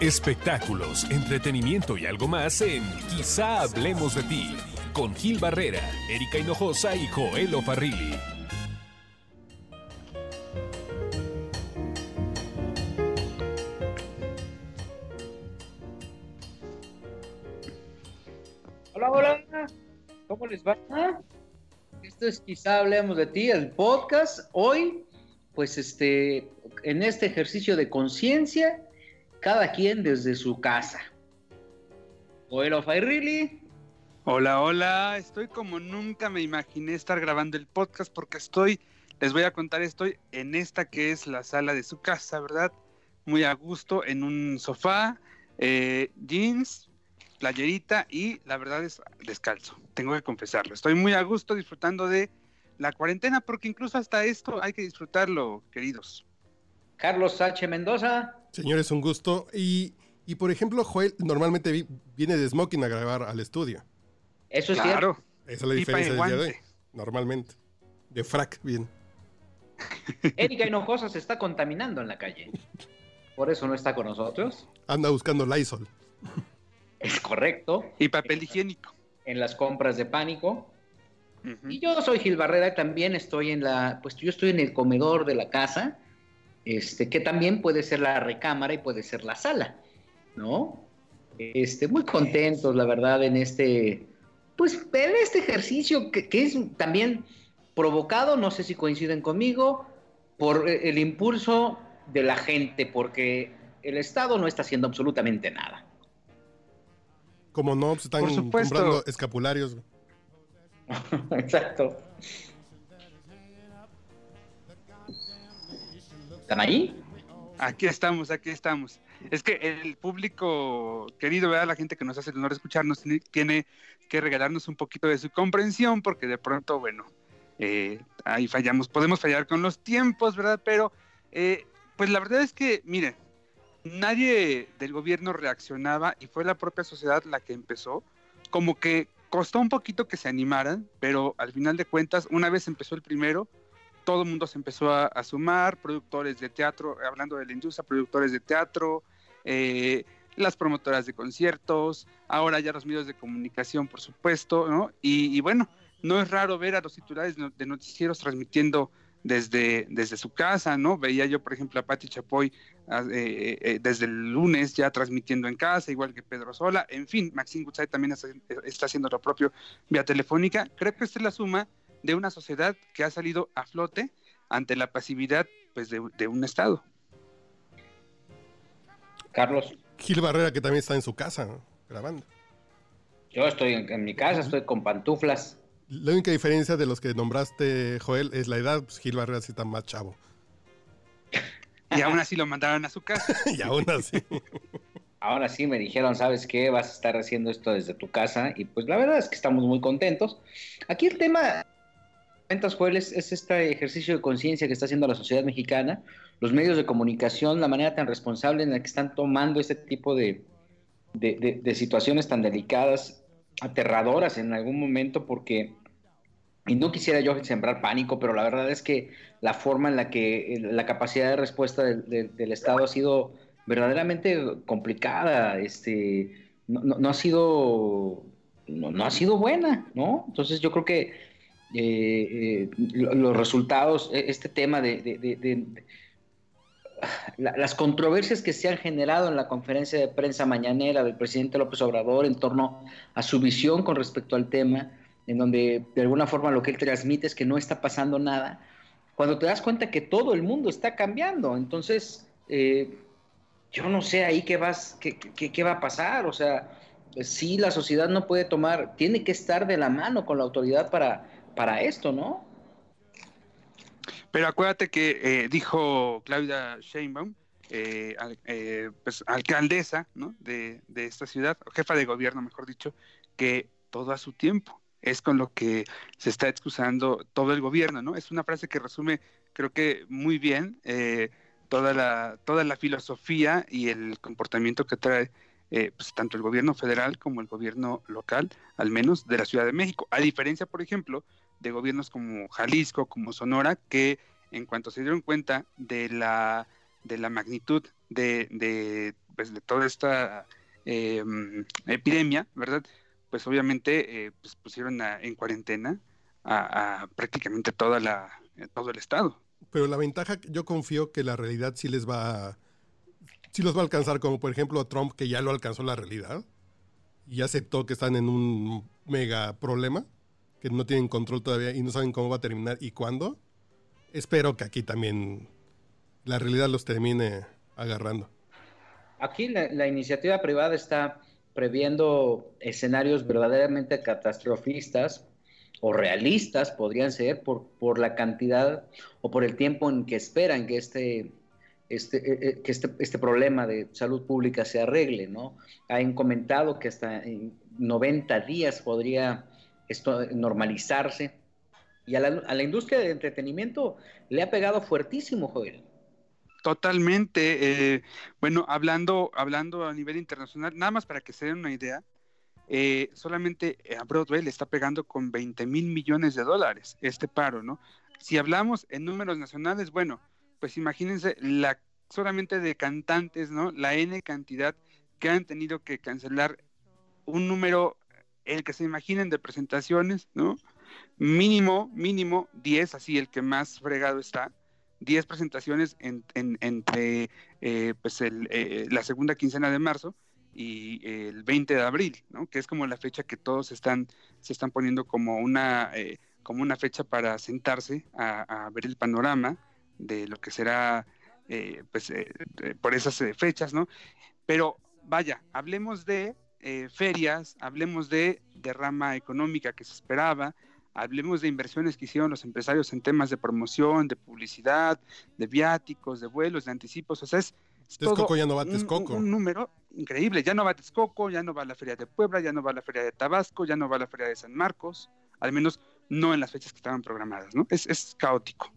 Espectáculos, entretenimiento y algo más en Quizá hablemos de ti, con Gil Barrera, Erika Hinojosa y Joel Farrilli. Hola, hola, ¿cómo les va? Esto es Quizá hablemos de ti, el podcast. Hoy, pues este, en este ejercicio de conciencia, cada quien desde su casa. Bueno, Fairili. Hola, hola. Estoy como nunca me imaginé estar grabando el podcast porque estoy, les voy a contar, estoy en esta que es la sala de su casa, ¿verdad? Muy a gusto, en un sofá, eh, jeans, playerita y la verdad es descalzo. Tengo que confesarlo. Estoy muy a gusto disfrutando de la cuarentena porque incluso hasta esto hay que disfrutarlo, queridos. Carlos Sánchez Mendoza. Señores, un gusto. Y, y por ejemplo, Joel normalmente viene de smoking a grabar al estudio. Eso es claro. Esa es la diferencia del día de hoy. Normalmente. De frac, bien. Erika Hinojosa se está contaminando en la calle. Por eso no está con nosotros. Anda buscando Lysol. Es correcto. Y papel higiénico. En las compras de pánico. Y yo soy Gil Barrera, también estoy en la, pues yo estoy en el comedor de la casa este, que también puede ser la recámara y puede ser la sala, ¿no? Este, muy contentos, la verdad, en este, pues, en este ejercicio que, es también provocado, no sé si coinciden conmigo, por el impulso de la gente, porque el Estado no está haciendo absolutamente nada. Como no, pues están comprando escapularios. Exacto. ¿Están ahí? Aquí estamos, aquí estamos. Es que el público querido, ¿verdad? la gente que nos hace el honor de escucharnos, tiene que regalarnos un poquito de su comprensión, porque de pronto, bueno, eh, ahí fallamos, podemos fallar con los tiempos, ¿verdad? Pero, eh, pues la verdad es que, miren, nadie del gobierno reaccionaba y fue la propia sociedad la que empezó, como que costó un poquito que se animaran, pero al final de cuentas, una vez empezó el primero, todo el mundo se empezó a, sumar, productores de teatro, hablando de la industria, productores de teatro, eh, las promotoras de conciertos, ahora ya los medios de comunicación, por supuesto, ¿no? Y, bueno, no es raro ver a los titulares de noticieros transmitiendo desde, desde su casa, ¿no? Veía yo, por ejemplo, a Patti Chapoy ah, eh, eh, desde el lunes ya transmitiendo en casa, igual que Pedro Sola, en fin, Maxine Gutzai también está haciendo lo propio vía telefónica. Creo que esta es la suma de una sociedad que ha salido a flote ante la pasividad pues, de, un Estado. Carlos. Gil Barrera, que también está en su casa grabando. Yo estoy en, mi casa, estoy con pantuflas. La única diferencia de los que nombraste, Joel, es la edad. Pues Gil Barrera sí está más chavo. Y aún así lo mandaron a su casa. y aún así. Ahora sí me dijeron, ¿sabes qué? Vas a estar haciendo esto desde tu casa. Y pues la verdad es que estamos muy contentos. Aquí el tema comentas, Joel, es, este ejercicio de conciencia que está haciendo la sociedad mexicana, los medios de comunicación, la manera tan responsable en la que están tomando este tipo de, de, situaciones tan delicadas, aterradoras en algún momento, porque, y no quisiera yo sembrar pánico, pero la verdad es que la forma en la que la capacidad de respuesta del Estado ha sido verdaderamente complicada, este, no, no, ha sido, no, no ha sido buena, ¿no? Entonces yo creo que eh, eh, los resultados, e, este tema de, las controversias que se han generado en la conferencia de prensa mañanera del presidente López Obrador en torno a su visión con respecto al tema, en donde de alguna forma lo que él transmite es que no está pasando nada, cuando te das cuenta que todo el mundo está cambiando, entonces eh, yo no sé ahí qué, vas, qué, qué va a pasar, o sea, sí la sociedad no puede tomar, tiene que estar de la mano con la autoridad para para esto, ¿no? Pero acuérdate que eh, dijo Claudia Sheinbaum, eh, eh, pues, alcaldesa ¿no? de, esta ciudad, o jefa de gobierno, mejor dicho, que todo a su tiempo. Es con lo que se está excusando todo el gobierno, ¿no? Es una frase que resume, creo que muy bien, toda, la, toda la filosofía y el comportamiento que trae pues, tanto el gobierno federal como el gobierno local, al menos de la Ciudad de México. A diferencia, por ejemplo, de gobiernos como Jalisco, como Sonora, que en cuanto se dieron cuenta de la, de la magnitud de, pues, de toda esta em, epidemia, ¿verdad? Pues obviamente pues pusieron en cuarentena a, prácticamente toda la, todo el estado. Pero la ventaja, yo confío que la realidad sí les va a, sí los va a alcanzar, como por ejemplo a Trump, que ya lo alcanzó la realidad y aceptó que están en un mega problema, que no tienen control todavía y no saben cómo va a terminar y cuándo. Espero que aquí también la realidad los termine agarrando. Aquí la, iniciativa privada está previendo escenarios verdaderamente catastrofistas o realistas, podrían ser, por, por la cantidad o por el tiempo en que esperan que este, este, eh, eh, que este, este, problema de salud pública se arregle, ¿no? Han comentado que hasta en 90 días podría esto normalizarse. Y a la, a la industria del entretenimiento le ha pegado fuertísimo, Joel. Totalmente. Eh, bueno, hablando, hablando a nivel internacional, nada más para que se den una idea, eh, solamente a Broadway le está pegando con 20 mil millones de dólares este paro, ¿no? Si hablamos en números nacionales, bueno, pues imagínense la solamente de cantantes, ¿no? La N cantidad que han tenido que cancelar un número, el que se imaginen de presentaciones, ¿no? Mínimo, mínimo 10, así el que más fregado está, 10 presentaciones en, entre eh, pues eh, la segunda quincena de marzo y el 20 de abril, ¿no? que es como la fecha que todos están, se están poniendo como una, eh, como una fecha para sentarse a, ver el panorama de lo que será pues, por esas fechas, ¿no? Pero vaya, hablemos de ferias, hablemos de derrama económica que se esperaba, hablemos de inversiones que hicieron los empresarios en temas de promoción, de publicidad, de viáticos, de vuelos, de anticipos, o sea, es, todo ya no va a Texcoco. Un, número increíble, ya no va a Texcoco, ya no va a la Feria de Puebla, ya no va a la Feria de Tabasco, ya no va a la Feria de San Marcos, al menos no en las fechas que estaban programadas, ¿no? Es, es caótico.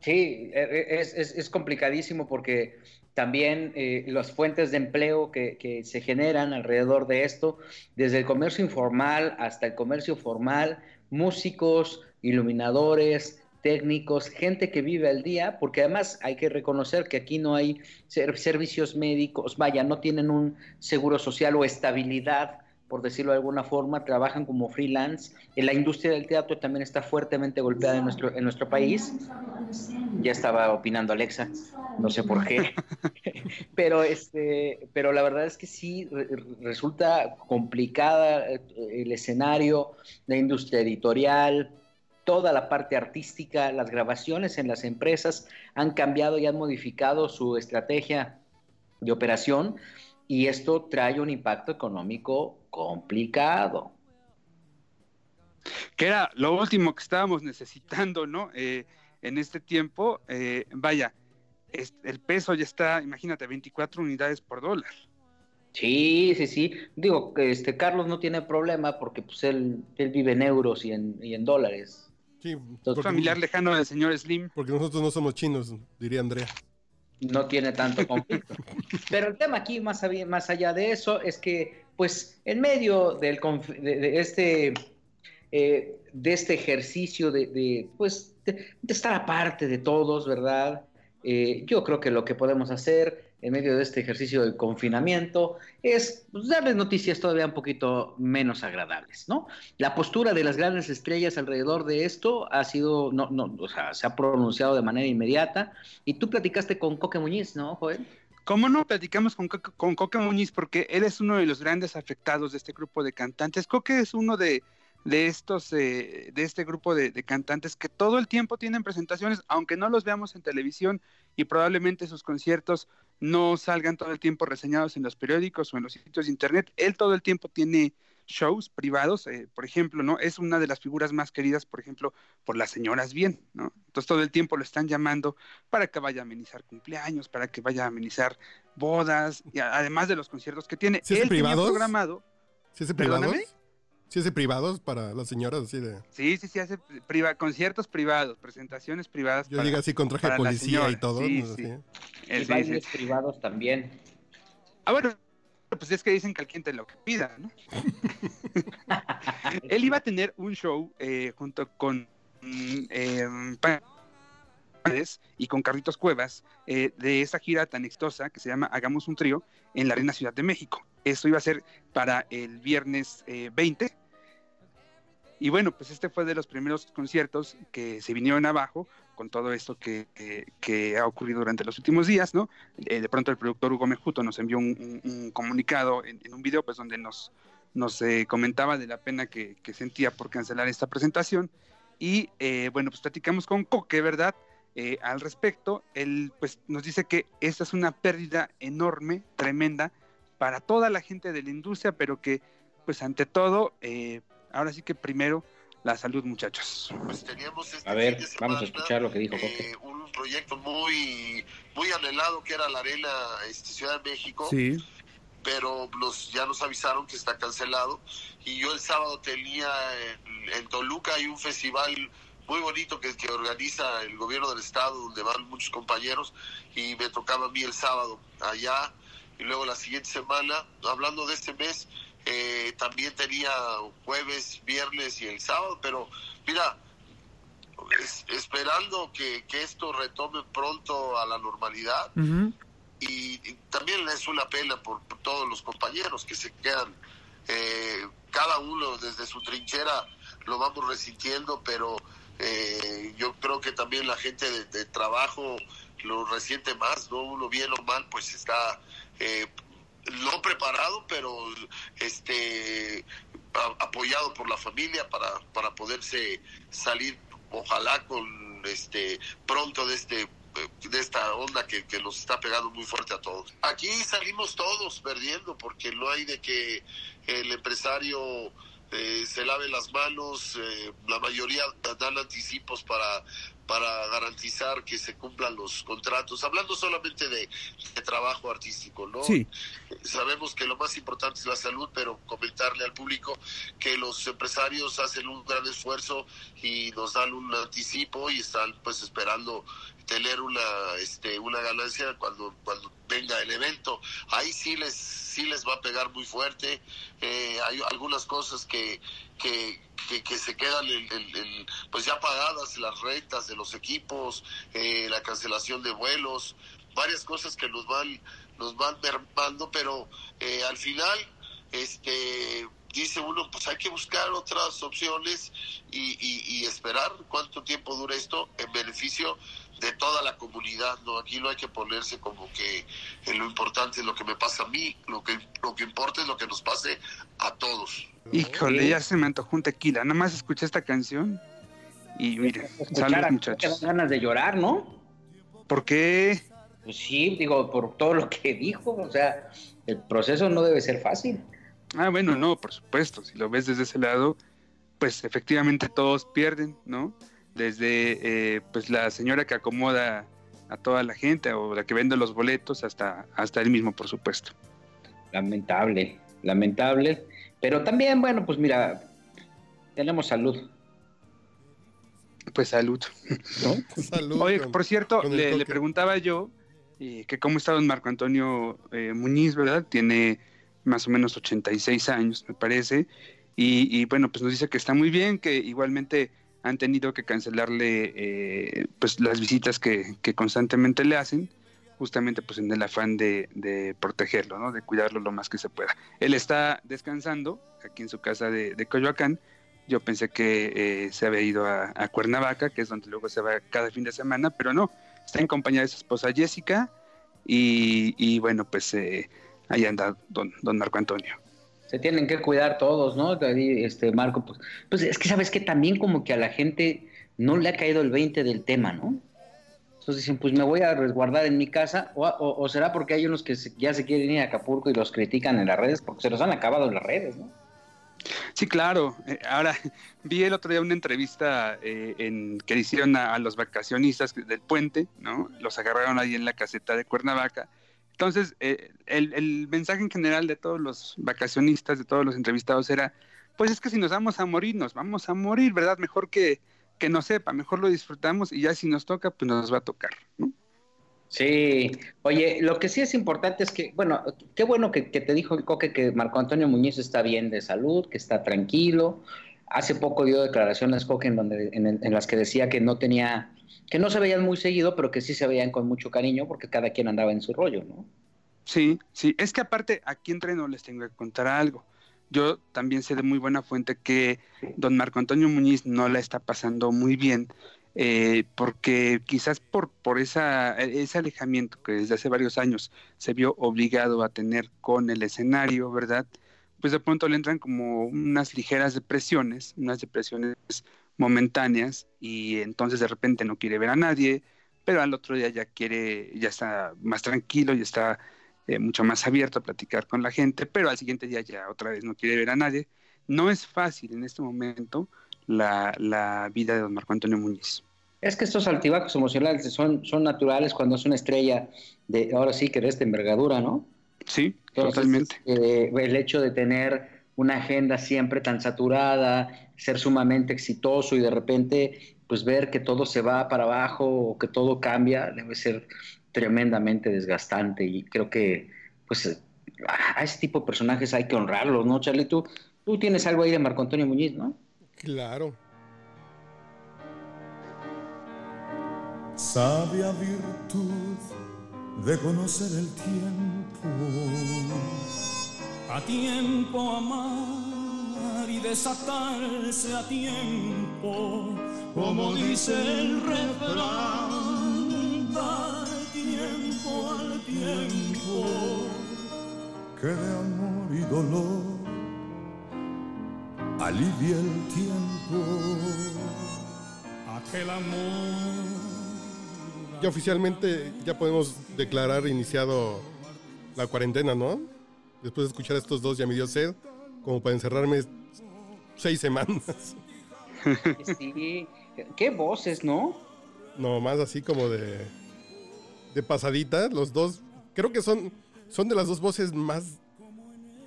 Sí, e, e, es, es, es complicadísimo porque también eh, las fuentes de empleo que, se generan alrededor de esto, desde el comercio informal hasta el comercio formal, músicos, iluminadores, técnicos, gente que vive al día, porque además hay que reconocer que aquí no hay servicios médicos, vaya, no tienen un seguro social o estabilidad por decirlo de alguna forma, trabajan como freelance. En la industria del teatro también está fuertemente golpeada en nuestro, en nuestro país. Ya estaba opinando Alexa, no sé por qué. pero, este, pero la verdad es que sí resulta complicada eh, el escenario, la industria editorial, toda la parte artística, las grabaciones en las empresas han cambiado y han modificado su estrategia de operación y esto trae un impacto económico complicado. Que era lo último que estábamos necesitando, ¿no? Eh, en este tiempo, eh, vaya, el peso ya está, imagínate, 24 unidades por dólar. Sí, sí, sí. Digo que este Carlos no tiene problema porque pues él, él vive en euros y en, y en dólares. Sí, familiar lejano del señor Slim. Porque nosotros no somos chinos, diría Andrea no tiene tanto conflicto. Pero el tema aquí, más, más allá de eso, es que, pues, en medio del, de, este, eh, de este ejercicio de, pues, de, estar aparte de todos, ¿verdad? Eh, yo creo que lo que podemos hacer en medio de este ejercicio de confinamiento es pues, darles noticias todavía un poquito menos agradables, ¿no? La postura de las grandes estrellas alrededor de esto ha sido, no, no, o sea, se ha pronunciado de manera inmediata. Y tú platicaste con Coque Muñiz, ¿no, Joel? ¿Cómo no platicamos con, con Coque Muñiz? Porque él es uno de los grandes afectados de este grupo de cantantes. Coque es uno de, de estos, eh, de este grupo de, cantantes que todo el tiempo tienen presentaciones, aunque no los veamos en televisión y probablemente sus conciertos no salgan todo el tiempo reseñados en los periódicos o en los sitios de internet. Él todo el tiempo tiene shows privados, eh, por ejemplo, ¿no? Es una de las figuras más queridas, por ejemplo, por las señoras bien, ¿no? Entonces todo el tiempo lo están llamando para que vaya a amenizar cumpleaños, para que vaya a amenizar bodas, y además de los conciertos que tiene. ¿Sí es Él programado. ¿Sí es ¿Sí hace privados para las señoras así de...? Sí, sí, sí, hace conciertos privados, presentaciones privadas. Yo digo así con traje de policía y todo. Sí, sí. Y bailes privados también. Ah, bueno, pues es que dicen que alguien te lo pida, ¿no? Él iba a tener un show eh, junto con... Em, y con Carlitos Cuevas eh, de esa gira tan exitosa que se llama Hagamos un trío en la Arena Ciudad de México. Esto iba a ser para el viernes 20. Eh, y bueno, pues este fue de los primeros conciertos que se vinieron abajo con todo esto que, ha ocurrido durante los últimos días, ¿no? Eh, de pronto el productor Hugo Mejuto nos envió un, comunicado en, un video, pues donde nos, nos comentaba de la pena que, sentía por cancelar esta presentación. Y bueno, pues platicamos con Coque, ¿verdad? Eh, al respecto. Él pues, nos dice que esta es una pérdida enorme, tremenda, para toda la gente de la industria, pero que, pues ante todo, eh, ahora sí que primero la salud, muchachos. Pues este a ver, vamos a escuchar lo que dijo eh, un proyecto muy, muy anhelado que era la Arena este, Ciudad de México. Sí. Pero los, ya nos avisaron que está cancelado. Y yo el sábado tenía en, en Toluca hay un festival muy bonito que, que organiza el gobierno del estado, donde van muchos compañeros, y me tocaba a mí el sábado allá, y luego la siguiente semana, hablando de este mes, eh, también tenía jueves, viernes y el sábado, pero mira, esperando que, esto retome pronto a la normalidad, y, también es una pena por, todos los compañeros que se quedan, eh, cada uno desde su trinchera lo vamos resintiendo, pero eh, yo creo que también la gente de, trabajo lo resiente más, ¿no? Uno bien o mal, pues está eh, no preparado, pero este apoyado por la familia para, para poderse salir, ojalá con este pronto de este de esta onda que, que nos está pegando muy fuerte a todos. Aquí salimos todos perdiendo porque no hay de que el empresario eh, se lave las manos, eh, la mayoría dan anticipos para, para garantizar que se cumplan los contratos, hablando solamente de, trabajo artístico, ¿no? Sabemos que lo más importante es la salud, pero comentarle al público que los empresarios hacen un gran esfuerzo y nos dan un anticipo y están pues esperando tener una este una ganancia cuando cuando venga el evento. Ahí sí les sí les va a pegar muy fuerte. Eh, hay algunas cosas que que, que, se quedan pues ya pagadas las rentas de los equipos eh, la cancelación de vuelos varias cosas que nos van nos van mermando pero eh, al final este dice uno, pues hay que buscar otras opciones y, y, esperar cuánto tiempo dura esto en beneficio de toda la comunidad, ¿no? Aquí no hay que ponerse como que lo importante es lo que me pasa a mí, lo que, lo que importa es lo que nos pase a todos. Híjole, ya se me antojó un tequila, nada más escuché esta canción y mire, salud muchachos. ganas de llorar, ¿no? ¿Por qué? Pues sí, digo, por todo lo que dijo, o sea, el proceso no debe ser fácil. Ah, bueno, no, por supuesto, si lo ves desde ese lado, pues efectivamente todos pierden, ¿no? Desde eh, pues la señora que acomoda a toda la gente o la que vende los boletos hasta, hasta él mismo, por supuesto. Lamentable, lamentable. Pero también, bueno, pues mira, tenemos salud. Pues salud. Oye, por cierto, le, preguntaba yo eh, que cómo está don Marco Antonio eh, Muñiz, ¿verdad? Tiene más o menos 86 años, me parece. Y, y, bueno, pues nos dice que está muy bien, que igualmente han tenido que cancelarle eh, pues las visitas que, constantemente le hacen justamente pues en el afán de, protegerlo, ¿no? de cuidarlo lo más que se pueda. Él está descansando aquí en su casa de, Coyoacán. Yo pensé que eh, se había ido a, Cuernavaca, que es donde luego se va cada fin de semana, pero no, está en compañía de su esposa Jessica y, bueno, pues eh, ahí anda don, don Marco Antonio se tienen que cuidar todos, ¿no? Este, Marco, pues, pues es que sabes que también como que a la gente no le ha caído el 20 del tema, ¿no? Entonces dicen, pues me voy a resguardar en mi casa, o, será porque hay unos que ya se quieren ir a Acapulco y los critican en las redes, porque se los han acabado las redes, ¿no? Sí, claro. Eh, ahora, vi el otro día una entrevista eh, en, que hicieron a, los vacacionistas del puente, ¿no? Los agarraron ahí en la caseta de Cuernavaca entonces, eh, el, mensaje en general de todos los vacacionistas, de todos los entrevistados era, pues es que si nos vamos a morir, nos vamos a morir, ¿verdad? Mejor que, que no sepa, mejor lo disfrutamos y ya si nos toca, pues nos va a tocar, ¿no? Sí, oye, lo que sí es importante es que, bueno, qué bueno que, te dijo el coque que Marco Antonio Muñiz está bien de salud, que está tranquilo. Hace poco dio declaraciones coque donde, en las que decía que no tenía que no se veían muy seguido, pero que sí se veían con mucho cariño porque cada quien andaba en su rollo, ¿no? Sí, sí, es que aparte aquí entre no les tengo que contar algo. Yo también sé de muy buena fuente que don Marco Antonio Muñiz no la está pasando muy bien, eh, porque quizás por, por ese alejamiento que desde hace varios años se vio obligado a tener con el escenario, ¿verdad? Pues de pronto le entran como unas ligeras depresiones, unas depresiones momentáneas, y entonces de repente no quiere ver a nadie, pero al otro día ya quiere, ya está más tranquilo y está eh, mucho más abierto a platicar con la gente, pero al siguiente día ya otra vez no quiere ver a nadie. No es fácil en este momento la, la vida de don Marco Antonio Muñiz. Es que estos altibajos emocionales son, son naturales cuando es una estrella de, ahora sí que de esta envergadura, ¿no? Sí, totalmente. Eh, el hecho de tener una agenda siempre tan saturada, ser sumamente exitoso y de repente pues ver que todo se va para abajo o que todo cambia, debe ser tremendamente desgastante y creo que pues a ese tipo de personajes hay que honrarlos, ¿no, Charlie? Tú, tú tienes algo ahí de Marco Antonio Muñiz, ¿no? Claro. Sabia virtud de conocer el tiempo. A tiempo amar y desatarse a tiempo, como dice el refrán, dar tiempo al tiempo, que de amor y dolor alivia el tiempo. Aquel amor ya oficialmente ya podemos declarar iniciado la cuarentena, ¿no? Después de escuchar a estos dos ya me dio sed, como para encerrarme seis semanas. Sí, qué voces, ¿no? No, más así como de, de pasadita, los dos, creo que son, son de las dos voces más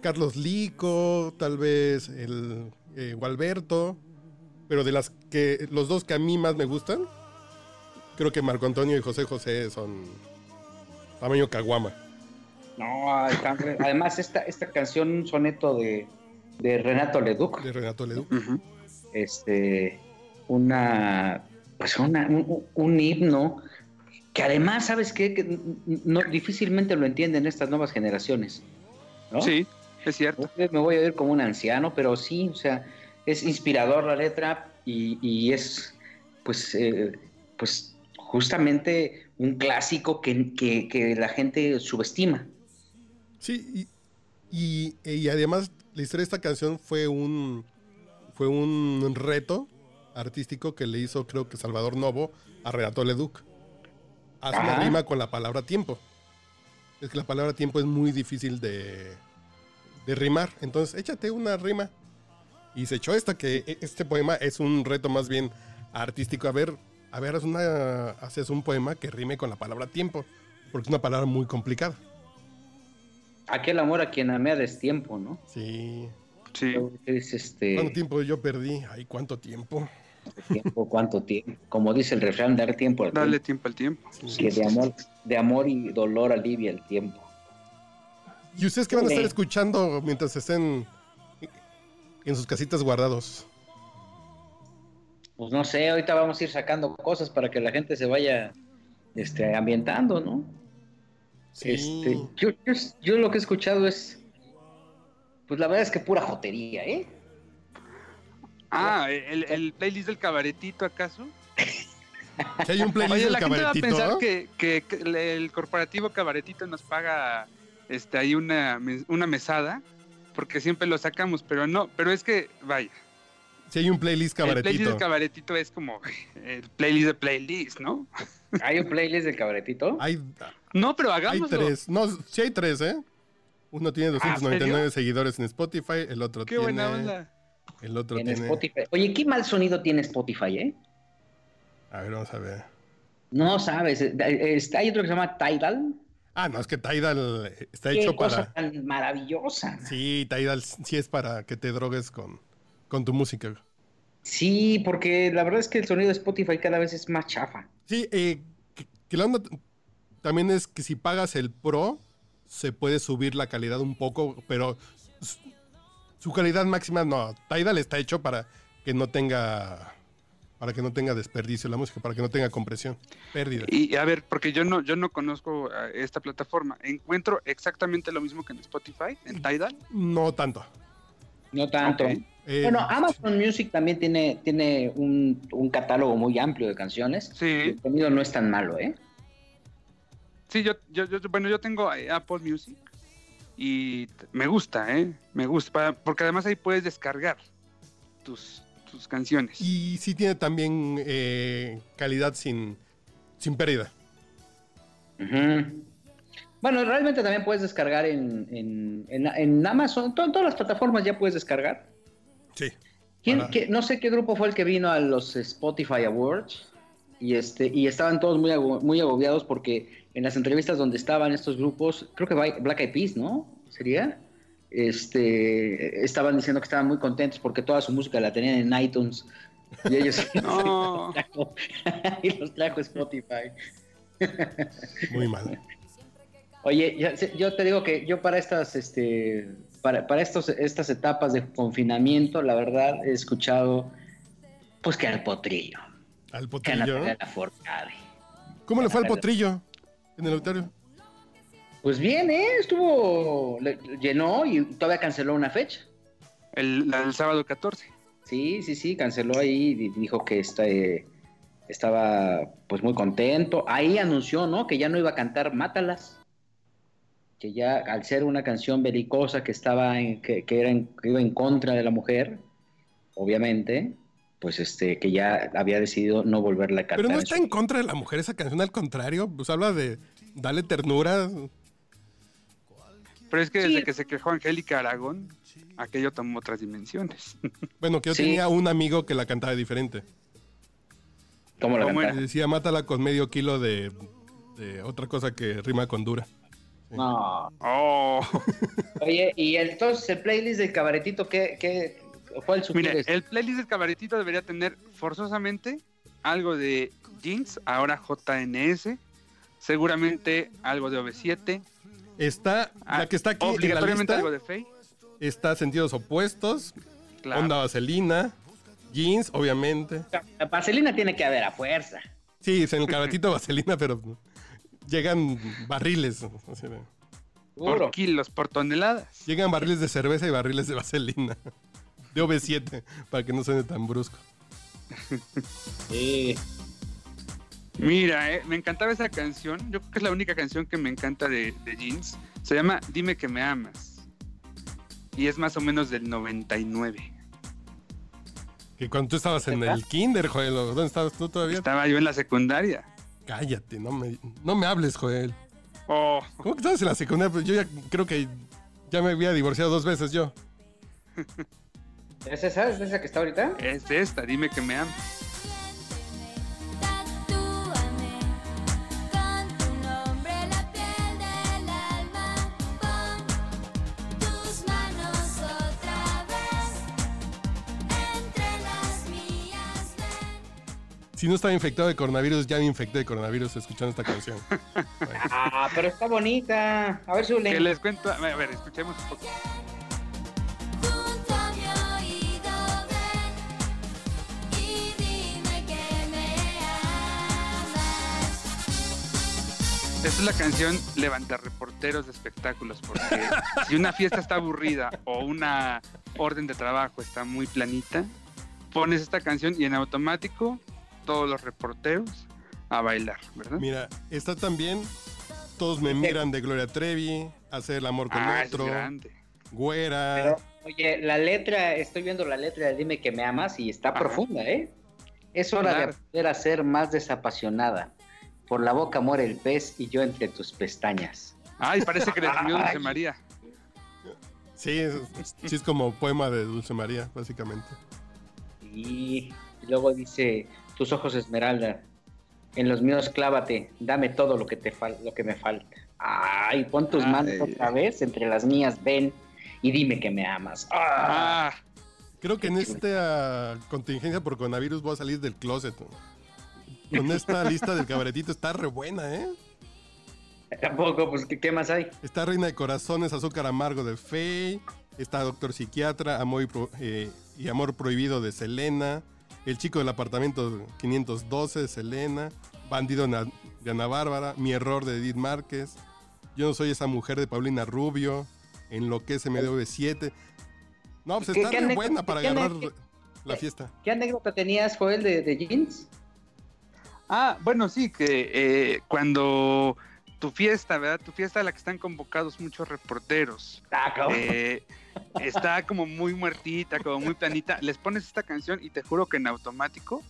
Carlos Lico, tal vez el eh, Gualberto, pero de las que los dos que a mí más me gustan, creo que Marco Antonio y José José son tamaño caguama. No, además esta, esta canción, un soneto de, de Renato Leduc. De Renato Leduc. Este, una, pues una, un, himno que además, ¿sabes qué? Que no, difícilmente lo entienden estas nuevas generaciones. ¿no? Sí, es cierto. Me voy a ver como un anciano, pero sí, o sea, es inspirador la letra y, y es, pues, eh, pues justamente un clásico que, que, la gente subestima. Sí, y, y, además la historia de esta canción fue un, fue un reto artístico que le hizo, creo que Salvador Novo, a Renato Leduc. Hace una rima con la palabra tiempo. Es que la palabra tiempo es muy difícil de, de rimar. Entonces, échate una rima. Y se echó esta, que e, este poema es un reto más bien artístico. A ver, a ver, una, haces un poema que rime con la palabra tiempo, porque es una palabra muy complicada. Aquel amor a quien amé a destiempo, ¿no? Sí. Sí. este... ¿Cuánto tiempo yo perdí? Ay, ¿cuánto tiempo? Tiempo, ¿Cuánto tiempo? Como dice el refrán, dar tiempo al Dale tiempo, al tiempo. que de amor, de amor y dolor alivia el tiempo. ¿Y ustedes qué van a estar escuchando mientras estén en sus casitas guardados? pues no sé, ahorita vamos a ir sacando cosas para que la gente se vaya este, ambientando, ¿no? Sí. Este, yo, lo que he escuchado es, pues la verdad es que pura jotería, ¿eh? Ah, ¿el, playlist del cabaretito acaso? ¿Que hay un playlist del la cabaretito? Gente va a pensar que, que, el corporativo cabaretito nos paga este, ahí una, una mesada, porque siempre lo sacamos, pero no, pero es que, vaya, si hay un playlist cabaretito. El playlist de cabaretito es como el playlist de playlist, ¿no? ¿Hay un playlist de cabaretito? Hay, no, pero hagámoslo. Hay tres. No, sí hay tres, ¿eh? Uno tiene 299 ¿Ah, seguidores en Spotify, el otro Qué tiene... buena onda. El otro en tiene... Spotify. Oye, qué mal sonido tiene Spotify, ¿eh? A ver, vamos a ver. No sabes. Hay otro que se llama Tidal. Ah, no, es que Tidal está hecho cosa para... tan maravillosa. Sí, Tidal sí es para que te drogues con con tu música. Sí, porque la verdad es que el sonido de Spotify cada vez es más chafa. Sí, eh, que, la onda también es que si pagas el Pro, se puede subir la calidad un poco, pero su calidad máxima no. Tidal está hecho para que no tenga para que no tenga desperdicio la música, para que no tenga compresión, pérdida. Y a ver, porque yo no, yo no conozco esta plataforma. ¿Encuentro exactamente lo mismo que en Spotify, en Tidal? No tanto. No tanto. Eh, Bueno, Amazon Music también tiene, tiene un, un catálogo muy amplio de canciones. Sí. El sonido no es tan malo, ¿eh? Sí, yo, yo, yo- bueno, yo tengo eh, Apple Music y me gusta, ¿eh? Me gusta, para- porque además ahí puedes descargar tus, tus canciones. y sí tiene también eh, calidad sin, sin pérdida. Ujú. Bueno, realmente también puedes descargar en, en, en- en Amazon, to- todas las plataformas ya puedes descargar. Sí. ¿Quién- qué- no sé qué grupo fue el que vino a los Spotify Awards y este y estaban todos muy, muy agobiados porque en las entrevistas donde estaban estos grupos, creo que Black Eyed Peas, ¿no? ¿Sería? Este, estaban diciendo que estaban muy contentos porque toda su música la tenían en iTunes y ellos No. y los trajo Spotify. Muy mal. Oye, yo te digo que yo para estas, este, para, para estos, estas etapas de confinamiento, la verdad he escuchado, pues que al potrillo, Al que a potrillo. ¿Cómo le fue al potrillo en el auditorio? Pues bien, ¿eh? Estuvo, le- llenó y todavía canceló una fecha. El, la del sábado 14. Sí, sí, sí, canceló ahí y dijo que está, eh, estaba pues muy contento. Ahí anunció, ¿no? Que ya no iba a cantar Mátalas. Que ya al ser una canción belicosa que estaba en, que, que era en- que iba en contra de la mujer, obviamente, pues este, que ya había decidido no volverla a cantar. Pero no en está su- en contra de la mujer esa canción, al contrario, pues habla de dale ternura. Pero es que Sí. desde que se quejó Angélica Aragón, aquello tomó otras dimensiones. Bueno, que yo Sí. tenía un amigo que la cantaba diferente. ¿Cómo decía, mátala con medio kilo de, de otra cosa que rima con dura. No. Oh, Oye, y entonces el playlist del cabaretito, ¿qué, qué, ¿cuál mira, el playlist del cabaretito debería tener forzosamente algo de Jeans, ahora JNS, seguramente algo de OV7, Está, ah, la que está aquí en la obligatoriamente lista, algo de Faye, está Sentidos Opuestos, claro. Onda Vaselina, Jeans, obviamente. La vaselina tiene que haber a fuerza. Sí, es en el cabatito Vaselina, pero llegan barriles. así de- por kilos, por toneladas. llegan barriles de cerveza y barriles de Vaselina. De OV7, para que no suene tan brusco. Sí. Mira, eh, me encantaba esa canción. Yo creo que es la única canción que me encanta de, de Jeans. Se llama Dime que me amas. Y es más o menos del 99. Que cuando tú estabas en el kinder, Joel, ¿o ¿dónde estabas tú todavía? Estaba yo en la secundaria. Cállate, no me, no me hables, Joel. Oh, ¿Cómo que estabas en la secundaria? Pues yo ya creo que ya me había divorciado dos veces yo. ¿Es esa? ¿Es esa que está ahorita? es esta, dime que me amas. Si no estaba infectado de coronavirus, ya me infecté de coronavirus escuchando esta canción. Ah, pero está bonita. A ver, Que Zule. les cuento, a ver, escuchemos un poco. Junto a mi oído ven y dime que me amas. Esta es la canción Levanta reporteros de espectáculos, porque si una fiesta está aburrida o una orden de trabajo está muy planita, pones esta canción y en automático todos los reporteros a bailar, ¿verdad? Mira, está también Todos me miran de Gloria Trevi, Hacer el amor con Ah, es otro, grande. Güera. Pero, oye, la letra, estoy viendo la letra de Dime que me amas y está Ajá. profunda, ¿eh? Es hora Claro. de aprender a ser más desapasionada. Por la boca muere el pez y yo entre tus pestañas. Ay, parece que le escribió Dulce. María. Sí, es, sí, es como poema de Dulce María, básicamente. Y luego dice, tus ojos esmeralda, en los míos clávate, dame todo lo que, te fal lo que me falta. Ay, pon tus Ay. manos otra vez entre las mías, ven y dime que me amas. Ah, Ah, Creo que en esta contingencia por coronavirus voy a salir del closet. Con esta lista del cabaretito está re buena, ¿eh? Tampoco, pues, ¿qué, qué más hay? Está Reina de Corazones, Azúcar Amargo de Faye. Está Doctor Psiquiatra, Amor y, Pro- eh, y Amor Prohibido de Selena. El chico del apartamento 512, Selena. Bandido de Ana Bárbara. Mi error de Edith Márquez. Yo no soy esa mujer de Paulina Rubio. Enloquece me debe 7. No, pues ¿Qué- está bien buena para agarrar la fiesta. ¿Qué anécdota tenías, Joel, de, de jeans? Ah, bueno, sí, que eh, cuando tu fiesta, ¿verdad? Tu fiesta a la que están convocados muchos reporteros. Ah, cabrón. eh, está como muy muertita, como muy planita. Les pones esta canción y te juro que en automático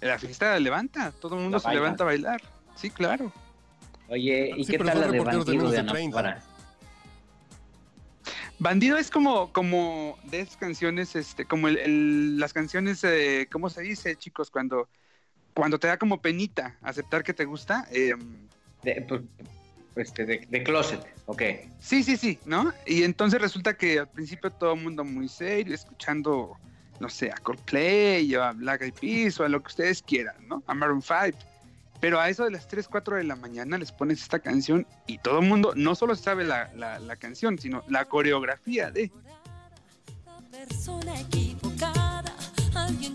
la fiesta la levanta. Todo el mundo La se baila. levanta a bailar. Sí, claro. Oye, ¿y Sí, qué tal la de bandido de de Ana 30. Bárbara? Bandido es como, como de esas canciones, este, como el, el- las canciones, eh, ¿cómo se dice, chicos? Cuando, cuando te da como penita aceptar que te gusta. eh, De, este, de, de closet, ok. sí, sí, sí, ¿no? Y entonces resulta que al principio todo el mundo muy serio, escuchando, no sé, a Coldplay o a Black Eyed Peas o a lo que ustedes quieran, ¿no? A Maroon 5. Pero a eso de las 3, 4 de la mañana les pones esta canción y todo el mundo no solo sabe la, la- la canción, sino la coreografía de... persona equivocada, alguien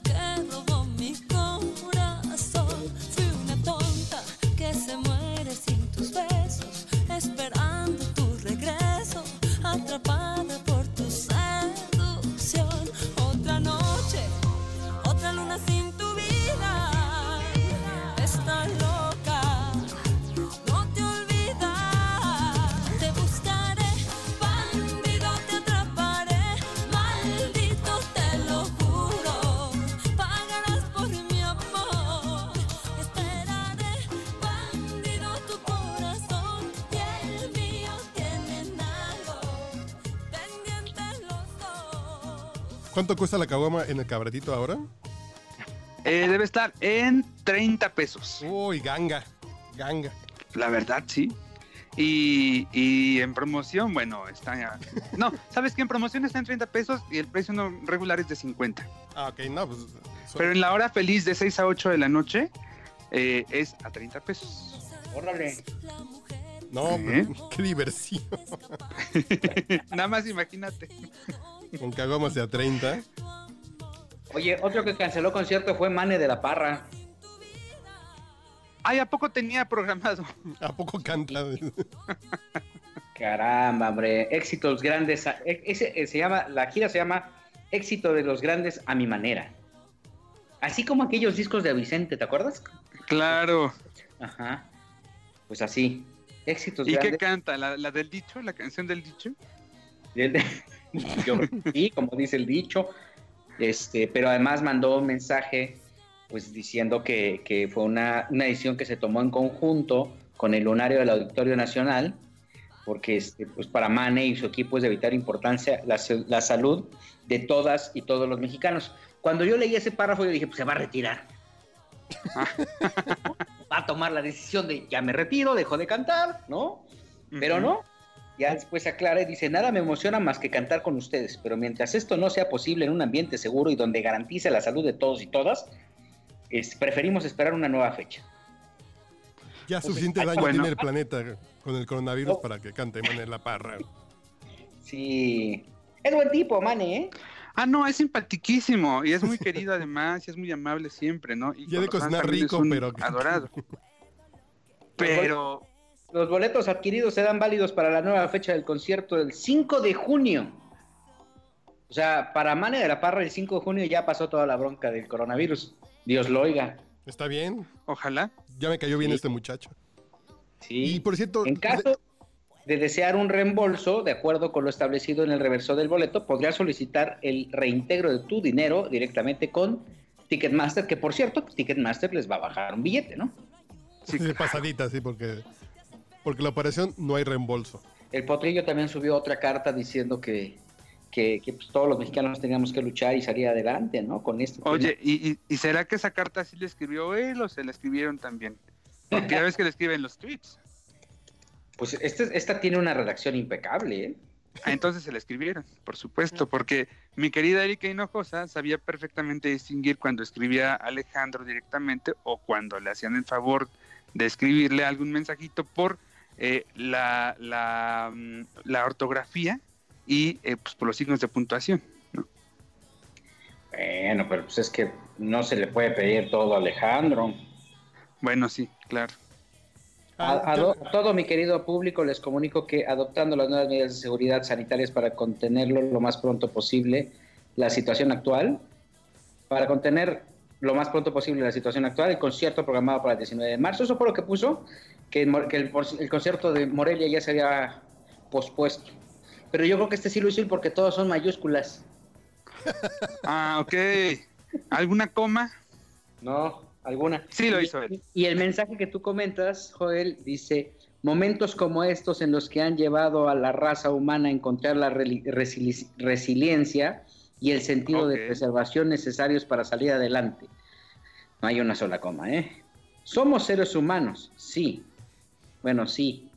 ¿Cuánto cuesta la caguama en el cabretito ahora? Eh, debe estar en 30 pesos. Uy, ganga. Ganga. La verdad, sí. Y, y en promoción, bueno, está ya. No, ¿sabes qué? En promoción está en 30 pesos y el precio no regular es de 50. Ah, ok, no, pues. Pero en la hora feliz de 6 a 8 de la noche eh, es a 30 pesos. Órale. No, ¿Eh? pero qué diversión. Nada más imagínate. Con caguamas de a 30. Oye, otro que canceló concierto fue Mane de la Parra. Ay, ¿a poco tenía programado? ¿A poco canta? Caramba, hombre. Éxitos grandes. a- e- Ese, eh, se llama, la gira se llama Éxito de los Grandes a mi manera. Así como aquellos discos de Vicente, ¿te acuerdas? Claro. Ajá. Pues así. Éxitos ¿Y qué grandes. canta? ¿La, la del dicho? ¿La canción del dicho? Yo sí, como dice el dicho. Este, pero además mandó un mensaje pues diciendo que, que fue una, una decisión que se tomó en conjunto con el lunario del Auditorio Nacional, porque este, pues para Mane y su equipo es de vital importancia la, la salud de todas y todos los mexicanos. Cuando yo leí ese párrafo, yo dije, pues se va a retirar. va a tomar la decisión de ya me retiro, dejo de cantar, ¿no? Pero no. Ya después aclara y dice, nada me emociona más que cantar con ustedes, pero mientras esto no sea posible en un ambiente seguro y donde garantice la salud de todos y todas, es- preferimos esperar una nueva fecha. Ya suficiente daño bueno. tiene el planeta con el coronavirus Oh. para que cante Mané la parra. Sí. Es buen tipo, Mane, ¿eh? Ah, no, es simpatiquísimo y es muy querido además y es muy amable siempre, ¿no? Y Ya de cocinar rico, pero- Adorado. Pero... Los boletos adquiridos serán válidos para la nueva fecha del concierto del 5 de junio. O sea, para Mane de la Parra el 5 de junio ya pasó toda la bronca del coronavirus. Dios lo oiga. ¿Está bien? Ojalá. Ya me cayó bien Sí. este muchacho. Sí. Y por cierto, En caso de desear un reembolso, de acuerdo con lo establecido en el reverso del boleto, podrías solicitar el reintegro de tu dinero directamente con Ticketmaster, que por cierto, Ticketmaster les va a bajar un billete, ¿no? Sí, de pasadita, sí, porque, porque la operación no hay reembolso. El Potrillo también subió otra carta diciendo que, que, que, pues, todos los mexicanos teníamos que luchar y salir adelante, ¿no? Con esto. Oye, ¿y, y, y será que esa carta sí le escribió él o se la escribieron también? Porque ya ves que le escriben los tweets. Pues este- esta tiene una redacción impecable, ¿eh? Ah, entonces se la escribieron, por supuesto, porque mi querida Erika Hinojosa sabía perfectamente distinguir cuando escribía a Alejandro directamente o cuando le hacían el favor de escribirle algún mensajito por eh, la, la, mm, la ortografía y eh, pues por los signos de puntuación. Bueno, pero pues es que no se le puede pedir todo a Alejandro. Bueno, sí, claro. A, Ah, a do- todo mi querido público les comunico que adoptando las nuevas medidas de seguridad sanitarias para contenerlo lo más pronto posible la situación actual, para contener lo más pronto posible la situación actual, el concierto programado para el 19 de marzo, eso fue lo que puso, que, que el, por- el concierto de Morelia ya se había pospuesto. Pero yo creo que este sí lo hizo él porque todos son mayúsculas. Ah, ok. ¿Alguna coma? No, alguna. Sí, lo hizo él. Y el mensaje que tú comentas, Joel, dice, momentos como estos en los que han llevado a la raza humana a encontrar la resili- resiliencia y el sentido de preservación necesarios para salir adelante. No hay una sola coma, ¿eh? Somos seres humanos, sí. Bueno, sí.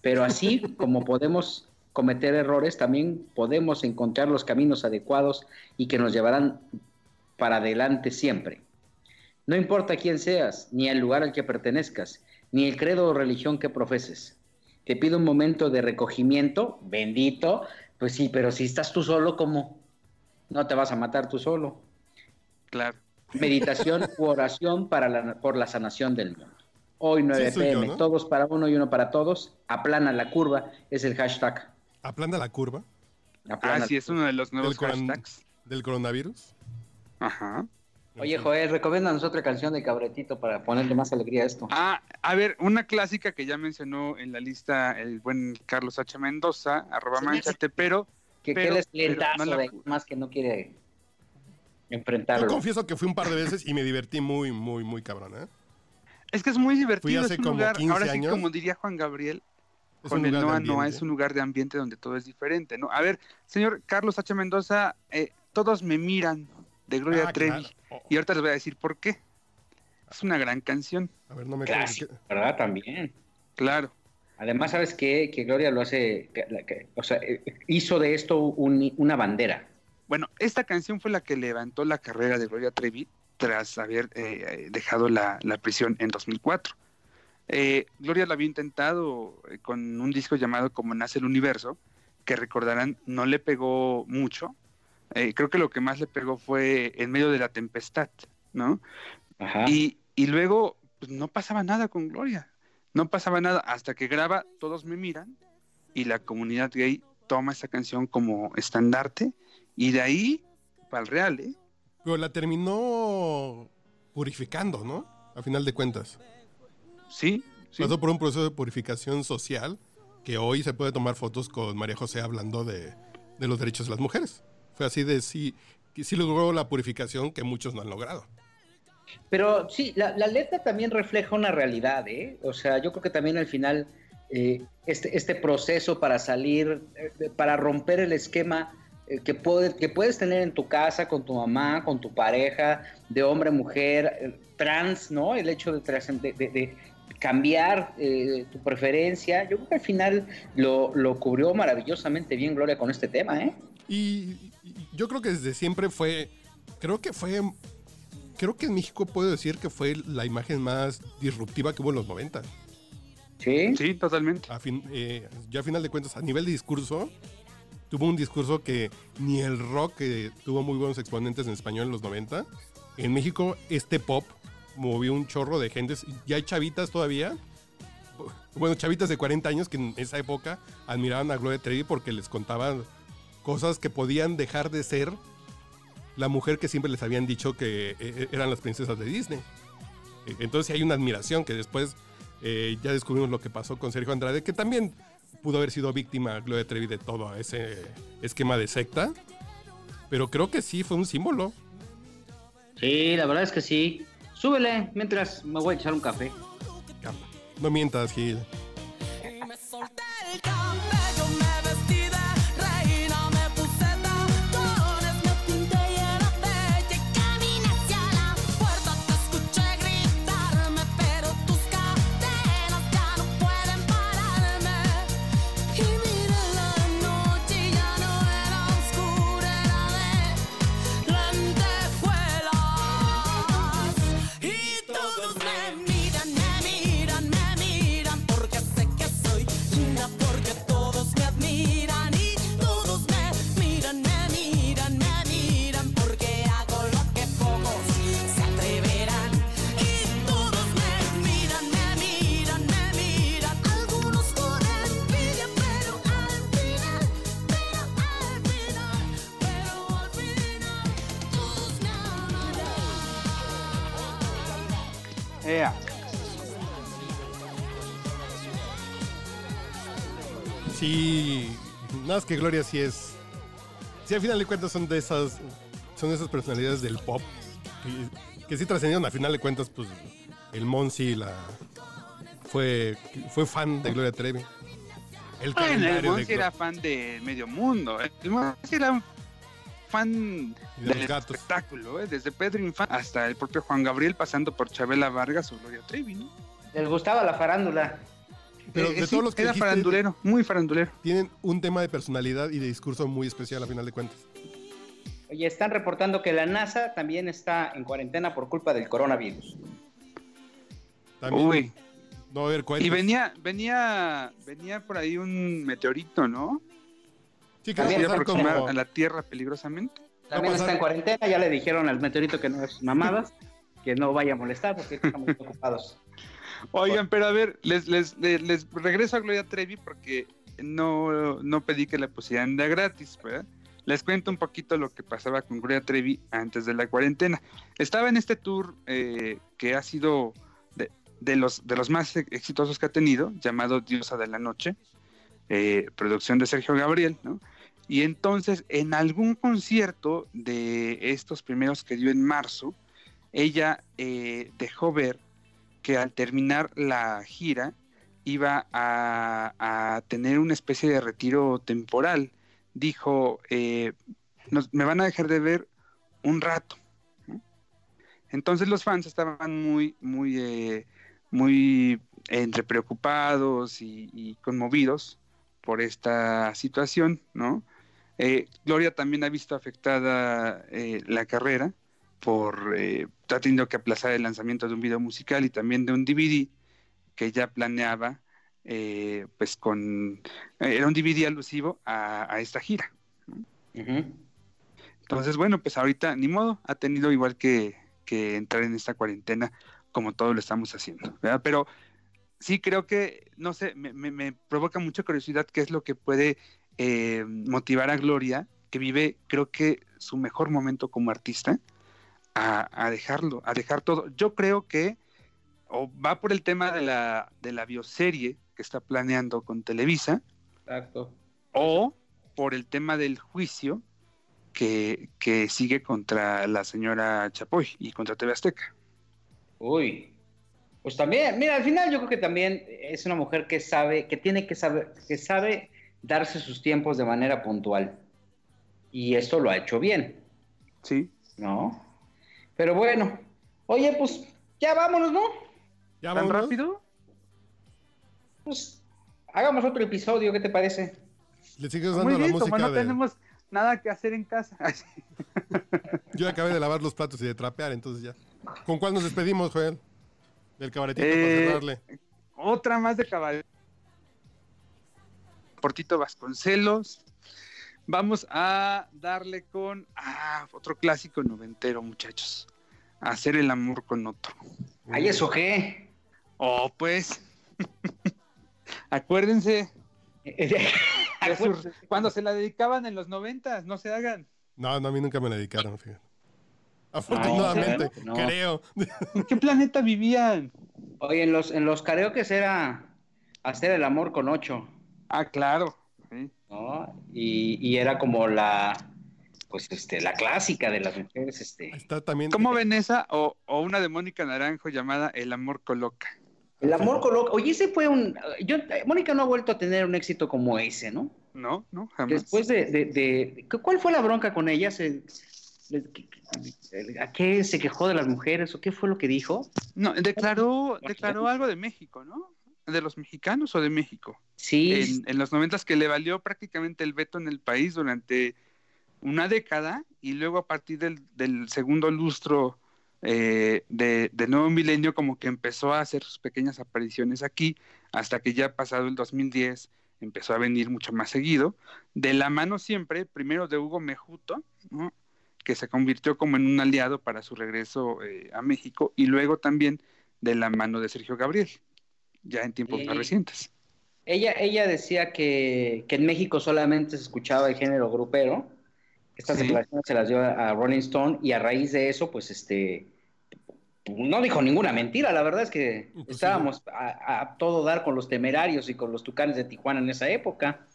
Pero así como podemos cometer errores, también podemos encontrar los caminos adecuados y que nos llevarán para adelante siempre. No importa quién seas, ni el lugar al que pertenezcas, ni el credo o religión que profeses. Te pido un momento de recogimiento, bendito. Pues sí, pero si estás tú solo, ¿cómo? No te vas a matar tú solo. Claro. Meditación u oración para la, por la sanación del mundo. Hoy 9 Sí, soy yo, pm, ¿no? todos para uno y uno para todos. Aplana la curva, es el hashtag. Aplana la curva Aplana Ah, sí, es uno de los nuevos del, hashtags. del coronavirus. Ajá. Oye, Joel, recomiéndanos otra canción de Cabretito para ponerle más alegría a esto. Ah, a ver, una clásica que ya mencionó en la lista el buen Carlos H. Mendoza, arroba Sí, manchate, pero que pero- qué pero lentazo no la- de más que no quiere Yo enfrentarlo. confieso que fui un par de veces y me divertí muy, muy, muy cabrón, ¿eh? Es que es muy Fui divertido. hace Es un como lugar, 15 ahora sí, años. como diría Juan Gabriel, Es con el Noa Noa es un lugar de ambiente donde todo es diferente, ¿no? A ver, señor Carlos H. Mendoza, eh, todos me miran de Gloria Ah, Trevi. claro. Oh, Y ahorita les voy a decir por qué. Es una gran canción, a ver, no me. Clásico, ¿verdad? También. claro. Además, ¿sabes qué? Que Gloria lo hace, que- la- que- o sea, eh, hizo de esto un- una bandera. Bueno, esta canción fue la que levantó la carrera de Gloria Trevi tras haber eh, dejado la, la prisión en 2004. Eh, Gloria lo había intentado eh, con un disco llamado Como Nace el Universo, que recordarán no le pegó mucho. Eh, creo que lo que más le pegó fue En medio de la tempestad, ¿no? Ajá. Y, y luego pues, no pasaba nada con Gloria. No pasaba nada hasta que graba Todos me miran y la comunidad gay toma esta canción como estandarte y de ahí para el real, ¿eh? Pero la terminó purificando, ¿no? A final de cuentas. Sí, sí. Pasó por un proceso de purificación social que hoy se puede tomar fotos con María José hablando de, de los derechos de las mujeres. Fue así de sí, que sí logró la purificación que muchos no han logrado. Pero sí, la, la letra también refleja una realidad, ¿eh? O sea, yo creo que también al final eh, este, este proceso para salir, eh, para romper el esquema que, puede- que puedes tener en tu casa, con tu mamá, con tu pareja, de hombre, mujer, eh, trans, ¿no? El hecho de, de- de- de cambiar eh, tu preferencia. Yo creo que al final lo, lo cubrió maravillosamente bien Gloria con este tema, ¿eh? Y, y yo creo que desde siempre fue, creo que fue, creo que en México puedo decir que fue la imagen más disruptiva que hubo en los 90. Sí. Sí, totalmente. A fin, eh, ya a final de cuentas, a nivel de discurso, tuvo un discurso que ni el rock, tuvo muy buenos exponentes en español en los 90, en México este pop movió un chorro de gentes. Y hay chavitas todavía, bueno, chavitas de 40 años que en esa época admiraban a Gloria Trevi porque les contaban cosas que podían dejar de ser la mujer que siempre les habían dicho que eh, eran las princesas de Disney. Eh, Entonces hay una admiración que después eh, ya descubrimos lo que pasó con Sergio Andrade, que también pudo haber sido víctima Gloria Trevi de todo ese esquema de secta. Pero creo que sí fue un símbolo. Sí, la verdad es que sí. Súbele mientras me voy a echar un café. No mientas, Gil. Nada más que Gloria sí es. Sí, al final de cuentas son de esas. Son de esas personalidades del pop. Que, que sí trascendieron, al final de cuentas, pues. El Monsi la. Fue, fue fan de Gloria Trevi. El Bueno, el Monsi era fan de medio mundo. El Monsi era un fan de del gatos. espectáculo, ¿eh? desde Pedro Infante hasta el propio Juan Gabriel, pasando por Chabela Vargas o Gloria Trevi, ¿no? Les gustaba la farándula. Pero Eh, de sí, todos los que era dijiste, farandulero, muy farandulero. tienen un tema de personalidad y de discurso muy especial, al final de cuentas. Oye, están reportando que la NASA también está en cuarentena por culpa del coronavirus. También Uy, no a cuentos. y venía, venía, venía por ahí un meteorito, ¿no? Sí, que va a se iba a pasar aproximar como- a la Tierra peligrosamente. También a está en cuarentena, ya le dijeron al meteorito que no es mamadas, que no vaya a molestar porque estamos ocupados. Oigan, pero a ver, les, les, les, regreso a Gloria Trevi porque no, no pedí que la pusieran de gratis, ¿verdad? Les cuento un poquito lo que pasaba con Gloria Trevi antes de la cuarentena. Estaba en este tour eh, que ha sido de, de los, de los más e- exitosos que ha tenido, llamado Diosa de la Noche, eh, producción de Sergio Gabriel, ¿no? Y entonces, en algún concierto de estos primeros que dio en marzo, ella eh, dejó ver que al terminar la gira iba a, tener una especie de retiro temporal. Dijo, eh, me van a dejar de ver un rato. Entonces los fans estaban muy, muy, eh, muy entre preocupados y, y conmovidos por esta situación, ¿no? Eh, Gloria también ha visto afectada eh, la carrera por eh, está teniendo que aplazar el lanzamiento de un video musical y también de un DVD que ya planeaba eh, pues con eh, era un DVD alusivo a, a esta gira entonces bueno pues ahorita ni modo ha tenido igual que, que entrar en esta cuarentena como todos lo estamos haciendo ¿verdad? pero sí creo que no sé me, me- me provoca mucha curiosidad qué es lo que puede eh, motivar a Gloria que vive creo que su mejor momento como artista a, a dejarlo, a dejar todo. Yo creo que o va por el tema de la, de la bioserie que está planeando con Televisa, Exacto. o por el tema del juicio que, que sigue contra la señora Chapoy y contra TV Azteca. Uy. Pues también, mira, al final yo creo que también es una mujer que sabe, que tiene que saber, que sabe darse sus tiempos de manera puntual. Y esto lo ha hecho bien, Sí. ¿no? Pero bueno, oye, pues ya vámonos, ¿no? ¿Ya ¿Tan vámonos? rápido? Pues hagamos otro episodio, ¿qué te parece? Le sigues Muy dando la bien, como música no de... tenemos nada que hacer en casa. Yo acabé de lavar los platos y de trapear, entonces ya. ¿Con cuál nos despedimos, Joel? Del cabaretito Eh, para cerrarle. Otra más de caballo. Portito Vasconcelos. Vamos a darle con ah, otro clásico noventero, muchachos. Hacer el amor con otro. ¿Ay, eso qué? Oh, pues. Acuérdense cuando se la dedicaban en los noventas, no se hagan. No, no, a mí nunca me la dedicaron, fíjate. Afortunadamente, No. creo. ¿En qué planeta vivían? Oye, en los, en los karaokes era hacer el amor con ocho, Ah, claro. Sí. ¿no? Y, y era como la, pues, este, la clásica de las mujeres, este. Está también. ¿Cómo ven esa o, o una de Mónica Naranjo llamada El amor coloca? El amor con ocho. Oye, ese fue un. Yo, Mónica no ha vuelto a tener un éxito como ese, ¿no? No, no, jamás. Después de, de, de- ¿Cuál fue la bronca con ella? Se- ¿A qué se quejó de las mujeres o qué fue lo que dijo? No, declaró, declaró algo de México, ¿no? ¿De los mexicanos o de México? Sí, En, en los noventas que le valió prácticamente el veto en el país durante una década y luego a partir del, del segundo lustro eh, de, del nuevo milenio como que empezó a hacer sus pequeñas apariciones aquí hasta que ya pasado el 2010 empezó a venir mucho más seguido, de la mano siempre, primero de Hugo Mejuto, ¿no? que se convirtió como en un aliado para su regreso eh, a México, y luego también de la mano de Sergio Gabriel, ya en tiempos más recientes. ella, ella decía que, que en México solamente se escuchaba el género grupero. Estas Sí. declaraciones se las dio a, Rolling Stone y a raíz de eso, pues este, no dijo ninguna mentira, la verdad es que Pues sí. estábamos a, a todo dar con los temerarios y con los tucanes de Tijuana en esa época.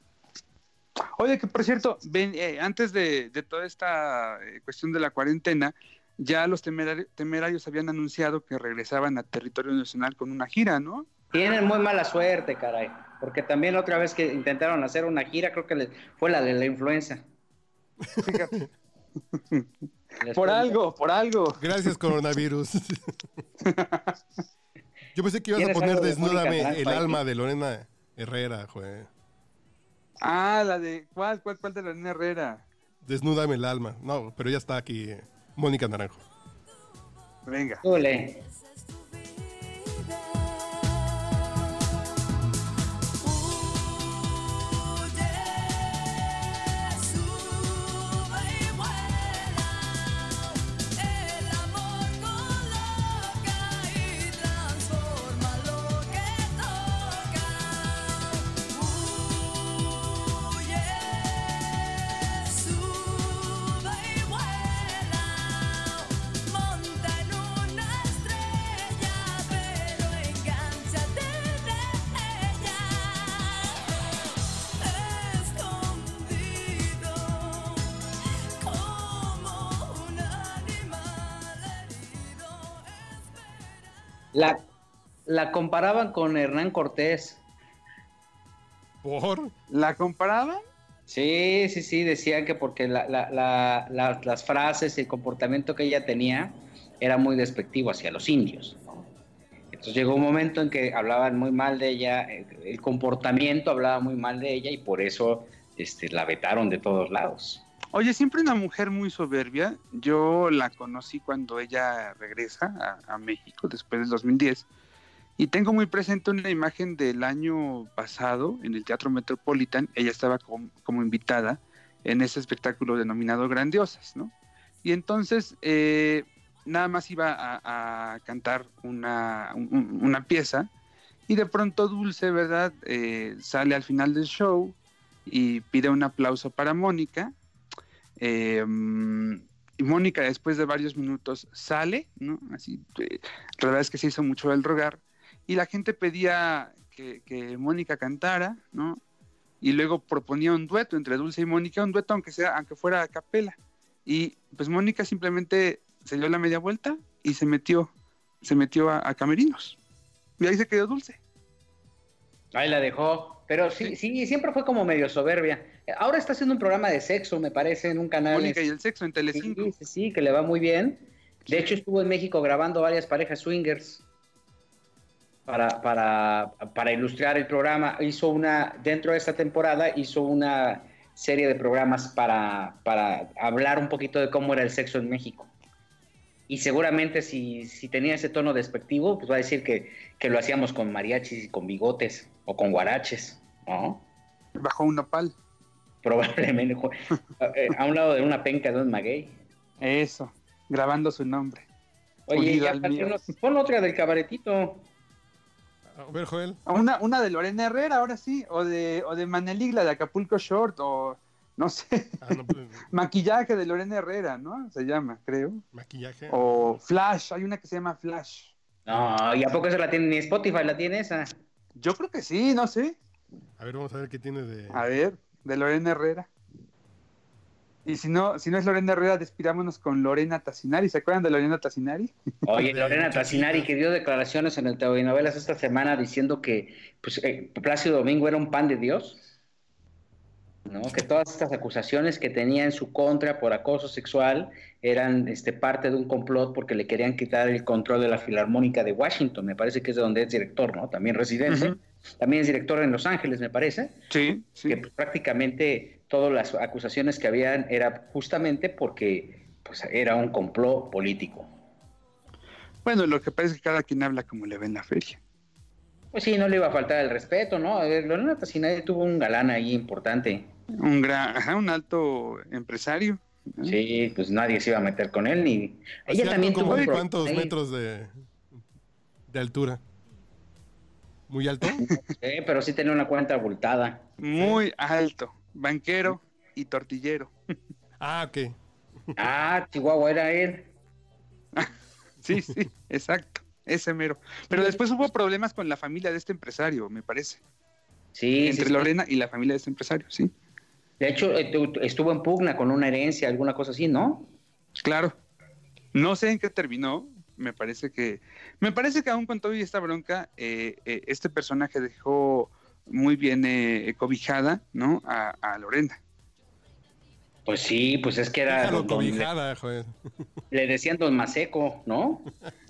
Oye, que por cierto, ven, eh, antes de, de toda esta eh, cuestión de la cuarentena, ya los temerari- temerarios habían anunciado que regresaban a territorio nacional con una gira, ¿no? Tienen muy mala suerte, caray, porque también otra vez que intentaron hacer una gira, creo que les- fue la de la influenza. Fíjate. Por algo, por algo. Gracias, coronavirus. Yo pensé que ibas a ¿Tienes poner de Desnúdame el alma de Lorena Herrera, güey. Ah, la de. ¿Cuál, cuál, cuál de la Nena Herrera? Desnúdame el alma. No, pero ya está aquí eh, Mónica Naranjo. Venga. Híjole. La comparaban con Hernán Cortés. ¿Por? ¿La comparaban? Sí, sí, sí, decían que porque la- la- la- la- las frases y el comportamiento que ella tenía era muy despectivo hacia los indios. ¿no? Entonces llegó un momento en que hablaban muy mal de ella, eh, el comportamiento hablaba muy mal de ella y por eso este, la vetaron de todos lados. Oye, siempre una mujer muy soberbia. Yo la conocí cuando ella regresa a, a México después del 2010 y tengo muy presente una imagen del año pasado en el Teatro Metropolitan. Ella estaba com- como invitada en ese espectáculo denominado Grandiosas, ¿no? Y entonces eh, nada más iba a, cantar una, un- una pieza y de pronto Dulce, ¿verdad? Eh, sale al final del show y pide un aplauso para Mónica. Eh, y Mónica después de varios minutos sale, ¿no? Así, la verdad es que se hizo mucho el rogar. Y la gente pedía que, que Mónica cantara, ¿no? Y luego proponía un dueto entre Dulce y Mónica, un dueto aunque sea, aunque fuera a capela. Y pues Mónica simplemente se dio la media vuelta y se metió, se metió a, a camerinos. Y ahí se quedó Dulce. Ahí la dejó. Pero sí, sí, siempre fue como medio soberbia. Ahora está haciendo un programa de sexo, me parece, en un canal. Mónica y el sexo en Telecinco. Sí, sí, sí, que le va muy bien. De hecho, estuvo en México grabando varias parejas swingers para, para, para ilustrar el programa. Hizo una, dentro de esta temporada, hizo una serie de programas para, para hablar un poquito de cómo era el sexo en México. Y seguramente si, si tenía ese tono despectivo, pues va a decir que, que lo hacíamos con mariachis y con bigotes o con guaraches, ¿no? Bajo un nopal. Probablemente eh, a un lado de una penca de un maguey. Eso, grabando su nombre. Oye, mío. pon otra del cabaretito. A ver, Joel. Una, una de Lorena Herrera, ahora sí, o de, o de Maneligla de Acapulco Short, o no sé, Ah, no, pues, maquillaje de Lorena Herrera, ¿no? Se llama, creo. maquillaje. O Flash, hay una que se llama Flash. No, ¿y a poco eso la tiene? Ni Spotify la tiene esa. Yo creo que sí, no sé. A ver, vamos a ver qué tiene de. A ver, de Lorena Herrera. Y si no, si no es Lorena Herrera, despidámonos con Lorena Tassinari. ¿Se acuerdan de Lorena Tassinari? Oye, Lorena. Tassinari que dio declaraciones en el Telenovelas esta semana diciendo que pues, eh, Plácido Domingo era un pan de Dios. ¿no? Que todas estas acusaciones que tenía en su contra por acoso sexual eran este, parte de un complot porque le querían quitar el control de la Filarmónica de Washington, me parece que es de donde es director, ¿no? También residente. También es director en Los Ángeles, me parece. Sí, sí. que pues, prácticamente todas las acusaciones que habían era justamente porque pues, era un complot político. Bueno, lo que pasa es que cada quien habla como le ve en la feria. Pues sí, no le iba a faltar el respeto, ¿no? A ver, Lorena Tassinari tuvo un galán ahí importante. Un gran, ajá, un alto empresario. ¿no? Sí, pues nadie se iba a meter con él ni... Así Ella también tuvo un cuántos ahí. metros de, de altura. ¿Muy alto? Sí, pero sí tenía una cuenta abultada. Muy alto, banquero y tortillero. Ah, ok. Ah, Chihuahua era él. Sí, sí, exacto. Ese mero. Pero después hubo problemas con la familia de este empresario, me parece. Sí, Entre sí, sí. Lorena y la familia de este empresario, sí. De hecho, eh, tu- tu- estuvo en pugna con una herencia, alguna cosa así, ¿no? Claro. No sé en qué terminó. Me parece que. Me parece que aún con toda esta bronca, eh, eh, este personaje dejó muy bien eh, cobijada, ¿no? A, a Lorena. Pues sí, pues es que era. Don- cobijada, joder. le decían don Maseco, ¿no?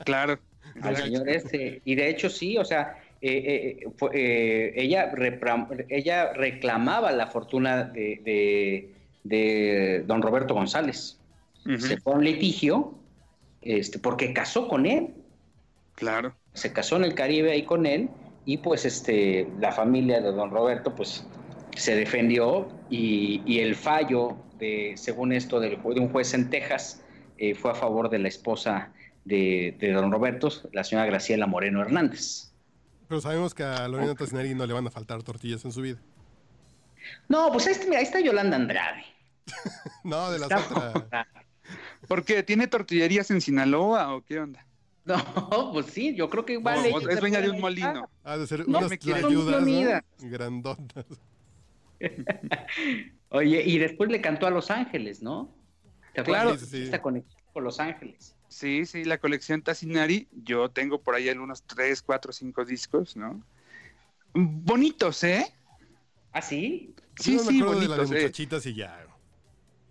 Claro. al señor este. Y de hecho sí, o sea, eh, eh, fue- eh, ella, ella reclamaba la fortuna de, de- de don Roberto González. Se fue a un litigio este, porque casó con él, Claro. se casó en el Caribe ahí con él y pues este, la familia de don Roberto pues se defendió y, y el fallo de, según esto, de un juez en Texas eh, fue a favor de la esposa de, de don Roberto, la señora Graciela Moreno Hernández. Pero sabemos que a Lorena Tassinari no le van a faltar tortillas en su vida. No, pues ahí está, mira, ahí está Yolanda Andrade. No, de las otras. ¿Por qué? ¿Tiene tortillerías en Sinaloa o qué onda? No, pues sí, yo creo que igual. O es dueña de un molino. Ha de ser No, unas me quiere- ayudas, unidas. Grandotas. Oye, y después le cantó a Los Ángeles, ¿no? ¿Te acuerdas Claro. Sí, sí, esta conexión con Los Ángeles? Sí, sí, la colección Tassinari. Yo tengo por ahí algunos 3, 4, 5 discos, ¿no? Bonitos, ¿eh? ¿Ah, sí? Sí, Yo me sí, acuerdo de bonitos. eh. muchachitas y ya.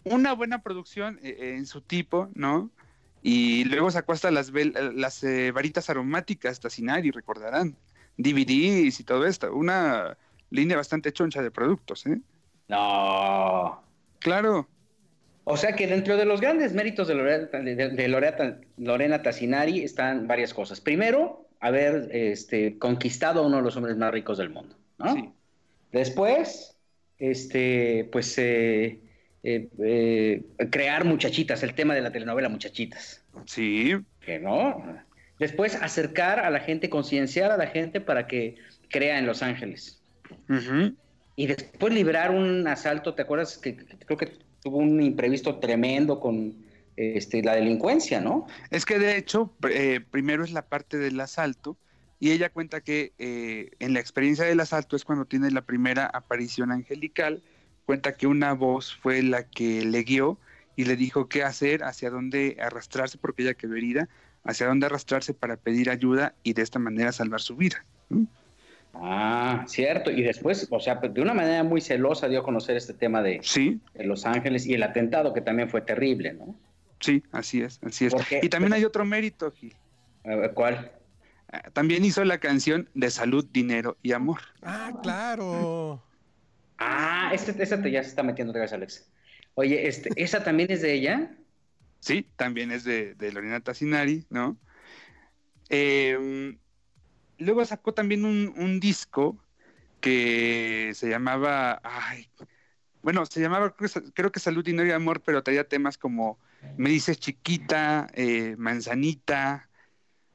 Una buena producción eh, eh, en su tipo, ¿no? Y luego sacó hasta las, eh, las eh, varitas aromáticas Tassinari, recordarán. DVDs y todo esto. Una línea bastante choncha de productos, ¿eh? No. Claro. O sea que dentro de los grandes méritos de Lorena, de, de Lorena, Lorena Tassinari están varias cosas. Primero, haber este, conquistado a uno de los hombres más ricos del mundo, ¿no? Sí. Después, este, pues, eh, eh, eh, crear muchachitas, el tema de la telenovela Muchachitas, Sí, que no. Después, acercar a la gente, concienciar a la gente para que crea en Los Ángeles. Y después librar un asalto, ¿te acuerdas? Que, que creo que tuvo un imprevisto tremendo con este, la delincuencia, ¿no? Es que de hecho, eh, primero es la parte del asalto y ella cuenta que eh, en la experiencia del asalto es cuando tiene la primera aparición angelical, cuenta que una voz fue la que le guió y le dijo qué hacer, hacia dónde arrastrarse, porque ella quedó herida, hacia dónde arrastrarse para pedir ayuda y de esta manera salvar su vida. ¿no? Ah, cierto. Y después, o sea, de una manera muy celosa dio a conocer este tema de, Sí, de Los Ángeles y el atentado, que también fue terrible, ¿no? sí, así es, así es. Y también hay otro mérito, Gil. ¿Cuál? Ah, También hizo la canción de salud, dinero y amor. Ah, claro. Ah, este, esa te, ya se está metiendo otra vez, Alex. Oye, este, ¿esa también es de ella? Sí, también es de, de Lorena Tassinari, ¿no? Eh, luego sacó también un, un disco que se llamaba, ay, bueno, se llamaba, creo que- Salud, Dinero y Amor, pero traía temas como Me dices chiquita, eh, Manzanita.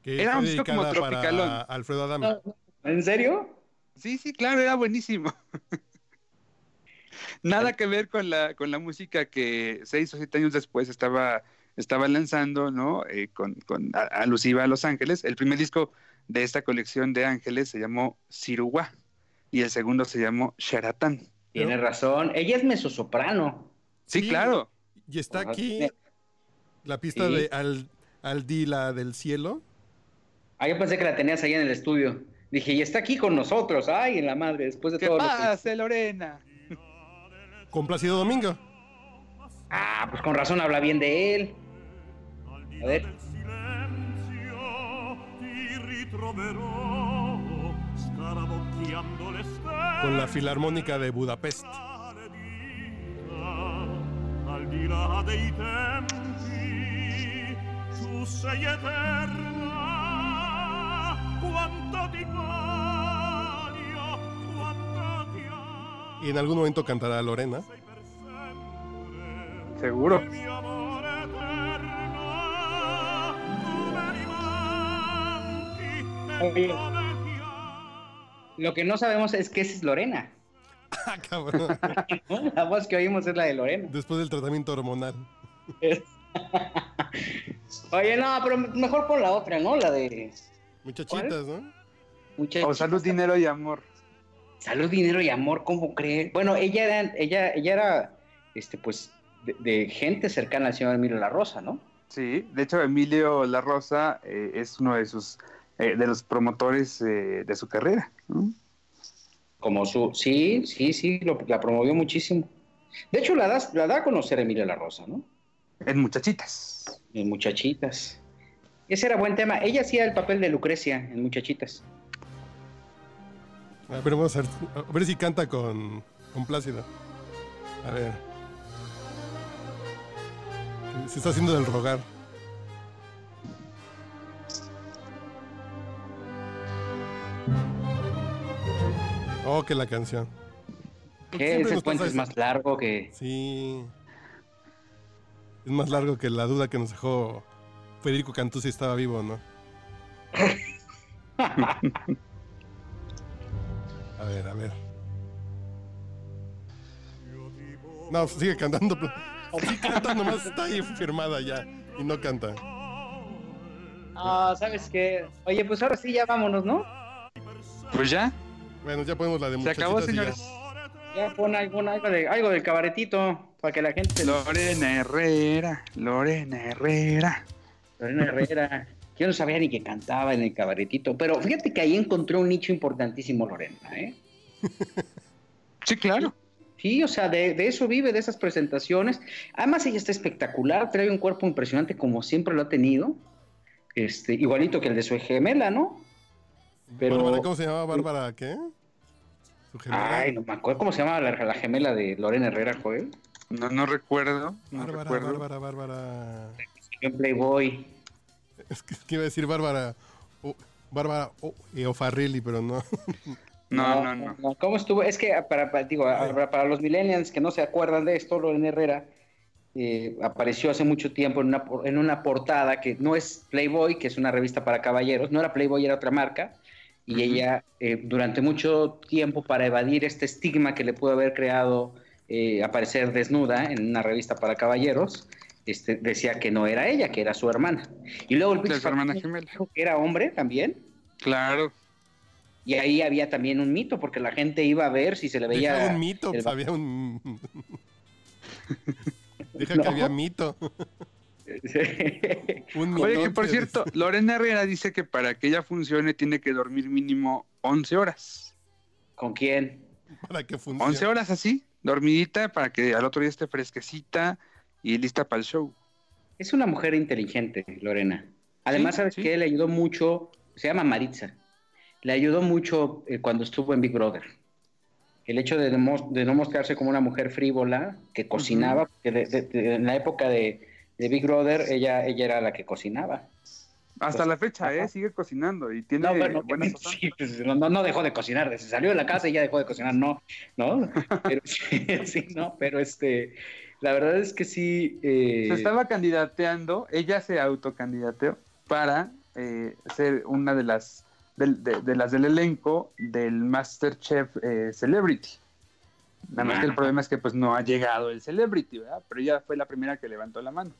Que Era un disco como tropicalón. Alfredo Adame. ¿En serio? Sí, sí, claro, era buenísimo. Nada que ver con la, con la música que seis o siete años después estaba, estaba lanzando, ¿no? Eh, con, con a- alusiva a Los Ángeles. El primer disco de esta colección de ángeles se llamó Siruguá y el segundo se llamó Sharatán. Tiene razón. Ella es mezzosoprano. Sí, Sí. claro. Y está aquí la pista Sí. de Al, Aldila del cielo. Ah, yo pensé que la tenías ahí en el estudio. Dije, y está aquí con nosotros. Ay, en la madre, después de ¿Qué todo lo que... Lorena? Con Plácido Domingo. Ah, pues con razón habla bien de él. A ver. Con la Filarmónica de Budapest. sei eterna quanto ti Y en algún momento cantará Lorena. Seguro. Oye. Lo que no sabemos es que esa es Lorena. Ah, cabrón. La voz que oímos es la de Lorena. Después del tratamiento hormonal. Oye, no, pero mejor pon la otra, ¿no? La de Muchachitas, ¿no? muchachos. O salud, dinero y amor. Salud, dinero y amor, ¿cómo creen? Bueno, ella era, ella, ella era, este, pues, de, de gente cercana al señor Emilio La Rosa, ¿no? Sí, de hecho Emilio La Rosa eh, es uno de sus eh, de los promotores eh, de su carrera. ¿no? Como su, sí, sí, sí, lo- la promovió muchísimo. De hecho, la da, la da a conocer Emilio La Rosa, ¿no? En Muchachitas. En Muchachitas. Ese era buen tema. Ella hacía el papel de Lucrecia en Muchachitas. A ver, vamos a ver, a ver si canta con, con Plácido. A ver. Se está haciendo del rogar. Oh, que la canción. Siempre ese pasa es más largo que... Sí. Es más largo que la duda que nos dejó Federico Cantú si estaba vivo o no. A ver, a ver. No, sigue cantando. pero- Sí canta, nomás está ahí firmada ya. Y no canta. Ah, ¿sabes qué? Oye, pues ahora sí, ya vámonos, ¿no? Pues ya, Bueno, ya ponemos la de se acabó, y ya. señores. Ya pon algún- algo, de, algo del cabaretito para que la gente... Lorena Herrera, Lorena Herrera. Lorena Herrera. Yo no sabía ni que cantaba en el cabaretito, pero fíjate que ahí encontró un nicho importantísimo Lorena, ¿eh? Sí, claro. Sí, o sea, de, de eso vive, de esas presentaciones. Además, ella está espectacular, trae un cuerpo impresionante como siempre lo ha tenido. Este, igualito que el de su gemela, ¿no? Pero- Bárbara, ¿Cómo se llamaba Bárbara? ¿Qué? Su gemela. Ay, no me acuerdo cómo se llama la, la gemela de Lorena Herrera, Joel. No, no recuerdo, no Bárbara, recuerdo. Bárbara, Bárbara. En Playboy. Es que, es que iba a decir Bárbara. o- Bárbara eh, O'Farrilli, pero no. No, no, no. ¿Cómo estuvo? Es que para, para- digo, para, para los millennials que no se acuerdan de esto, Lorena Herrera eh, apareció hace mucho tiempo en una, por- en una portada que no es Playboy, que es una revista para caballeros, no era Playboy, era otra marca, y ella eh, durante mucho tiempo para evadir este estigma que le pudo haber creado eh, aparecer desnuda en una revista para caballeros, este, decía que no era ella, que era su hermana. Y luego el su hermana gemela. dijo que era hombre también. Claro. Y ahí había también un mito, porque la gente iba a ver si se le veía. Deja un mito, el pues había un. Deja No. que había mito. Un Oye, que por cierto, Lorena Herrera dice que para que ella funcione tiene que dormir mínimo 11 horas. ¿Con quién? Para que funcione. 11 horas así, dormidita, para que al otro día esté fresquecita y lista para el show. Es una mujer inteligente, Lorena. Además, ¿sabes sí. qué? Le ayudó mucho, se llama Maritza. Le ayudó mucho eh, cuando estuvo en Big Brother. El hecho de, no mostrarse como una mujer frívola, que cocinaba, porque de- de- de- en la época de, Big Brother, ella, ella era la que cocinaba. Hasta la fecha. ¿eh? Sigue cocinando y tiene No, bueno, sí, pues, no, no, no dejó de cocinar, se salió de la casa y ya dejó de cocinar, no, ¿no? Pero, sí, sí, no, pero este, la verdad es que sí. eh, Se estaba candidateando, ella se autocandidateó para eh, ser una de las del- de, de las del elenco del Masterchef eh, Celebrity. Nada más que el Ah. problema es que pues no ha llegado el Celebrity, ¿verdad? Pero ella fue la primera que levantó la mano.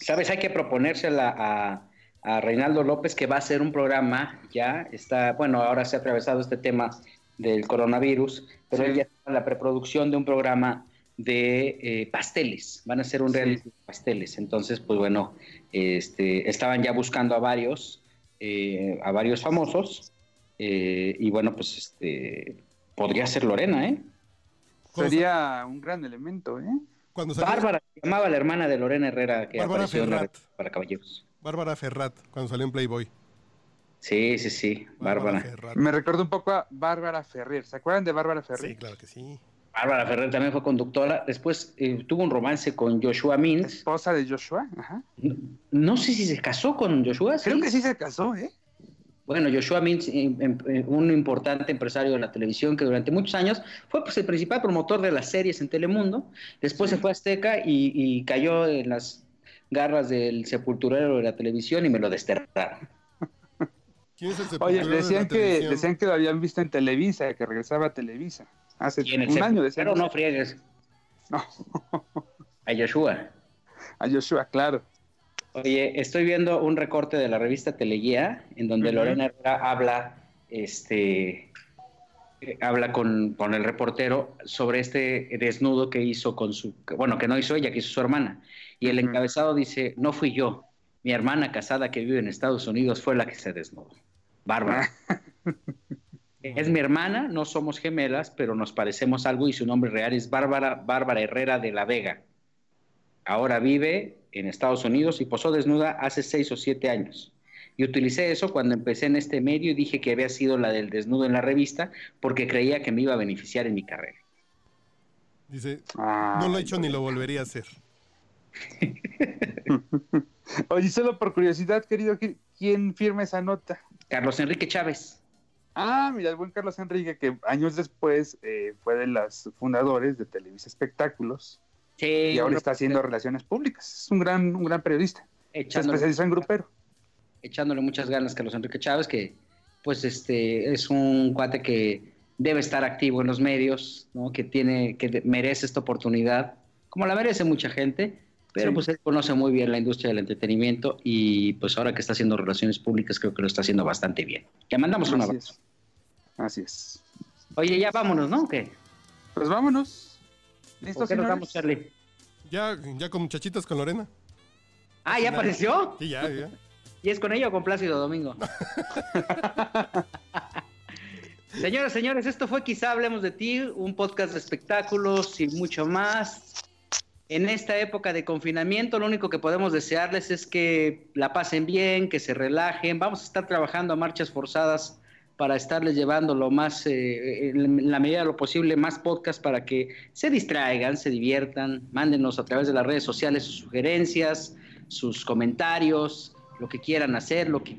Sabes, hay que proponérsela a, a Reinaldo López que va a hacer un programa, ya está, bueno, ahora se ha atravesado este tema del coronavirus, pero Sí. ella está en la preproducción de un programa de eh, pasteles, van a hacer un Sí. reality de pasteles, entonces, pues bueno, este, estaban ya buscando a varios, eh, a varios famosos, eh, y bueno, pues este, podría ser Lorena, ¿eh? Sería un gran elemento, ¿eh? Cuando salió Bárbara, se llamaba la hermana de Lorena Herrera, que Bárbara apareció en la Ferrat. para caballeros. Bárbara Ferrat, cuando salió en Playboy. Sí, sí, sí, Bárbara. Ferrat. Me recordó un poco a Bárbara Ferrer. ¿Se acuerdan de Bárbara Sí, Ferrer? claro que sí. Bárbara Ferrer también fue conductora. Después eh, tuvo un romance con Joshua Mintz. Esposa de Joshua. Ajá. No, no sé si se casó con Joshua. Creo que sí se casó, ¿eh? Bueno, Joshua Mintz, eh, em- eh, un importante empresario de la televisión que durante muchos años fue pues, el principal promotor de las series en Telemundo. Después se fue a Azteca y, y cayó en las garras del sepulturero de la televisión y me lo desterraron. ¿Quién es el Oye, de decían la que, televisión? decían que lo habían visto en Televisa, que regresaba a Televisa. Hace Y en el un año decían. sepulturero no friegues No. a Joshua. A Joshua, claro. Oye, estoy viendo un recorte de la revista Teleguía en donde. Lorena Herrera habla, este, eh, habla con, con el reportero sobre este desnudo que hizo con su, que- bueno, que no hizo ella, que hizo su hermana. Y el encabezado dice, no fui yo, mi hermana casada que vive en Estados Unidos fue la que se desnudó. Bárbara. Es mi hermana, no somos gemelas, pero nos parecemos algo y su nombre real es Bárbara, Bárbara Herrera de la Vega. Ahora vive en Estados Unidos y posó desnuda hace seis o siete años. Y utilicé eso cuando empecé en este medio y dije que había sido la del desnudo en la revista porque creía que me iba a beneficiar en mi carrera. Dice, no lo he hecho ni lo volvería a hacer. Oye, solo por curiosidad, querido, ¿quién firma esa nota? Carlos Enrique Chávez. Ah, mira, el buen Carlos Enrique, que años después eh, fue de los fundadores de Televisa Espectáculos Sí, y ahora está haciendo relaciones públicas. Es un gran, un gran periodista. Se especializó en grupero. echándole muchas ganas Carlos Enrique Chávez, que pues este es un cuate que debe estar activo en los medios, ¿no? que tiene, que merece esta oportunidad, como la merece mucha gente, pero Sí. pues él conoce muy bien la industria del entretenimiento y pues ahora que está haciendo relaciones públicas creo que lo está haciendo bastante bien. Le mandamos un abrazo. Así es. Oye, ya vámonos, ¿no? ¿O ¿Qué? Pues vámonos. ¿Por ¿Listos, qué nos vamos, Charlie? Ya, ya con muchachitas con Lorena. Ah, ¿ya apareció? Sí, ya, ya. ¿Y es con ella o con Plácido Domingo? Señoras, señores, esto fue Quizá Hablemos de Ti, un podcast de espectáculos y mucho más. En esta época de confinamiento, lo único que podemos desearles es que la pasen bien, que se relajen. Vamos a estar trabajando a marchas forzadas para estarles llevando lo más, eh, en la medida de lo posible, más podcast para que se distraigan, se diviertan. Mándenos a través de las redes sociales sus sugerencias, sus comentarios, lo que quieran hacer, lo que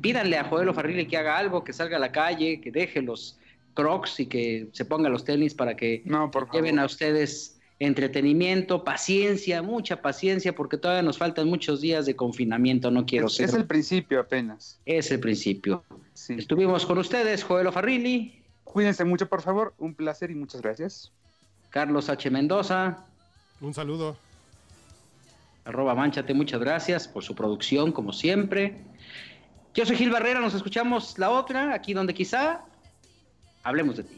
pídanle a Joel Farrilli que haga algo, que salga a la calle, que deje los crocs y que se ponga los tenis para que No, por lleven a ustedes entretenimiento, paciencia, mucha paciencia, porque todavía nos faltan muchos días de confinamiento, no quiero es, ser. es el principio apenas. Es el principio. Sí. Estuvimos con ustedes, Joel Farrilli, Cuídense mucho, por favor. Un placer y muchas gracias. Carlos H. Mendoza, Un saludo. arroba manchate, muchas gracias por su producción, como siempre. Yo soy Gil Barrera, nos escuchamos la otra, aquí donde quizá hablemos de ti.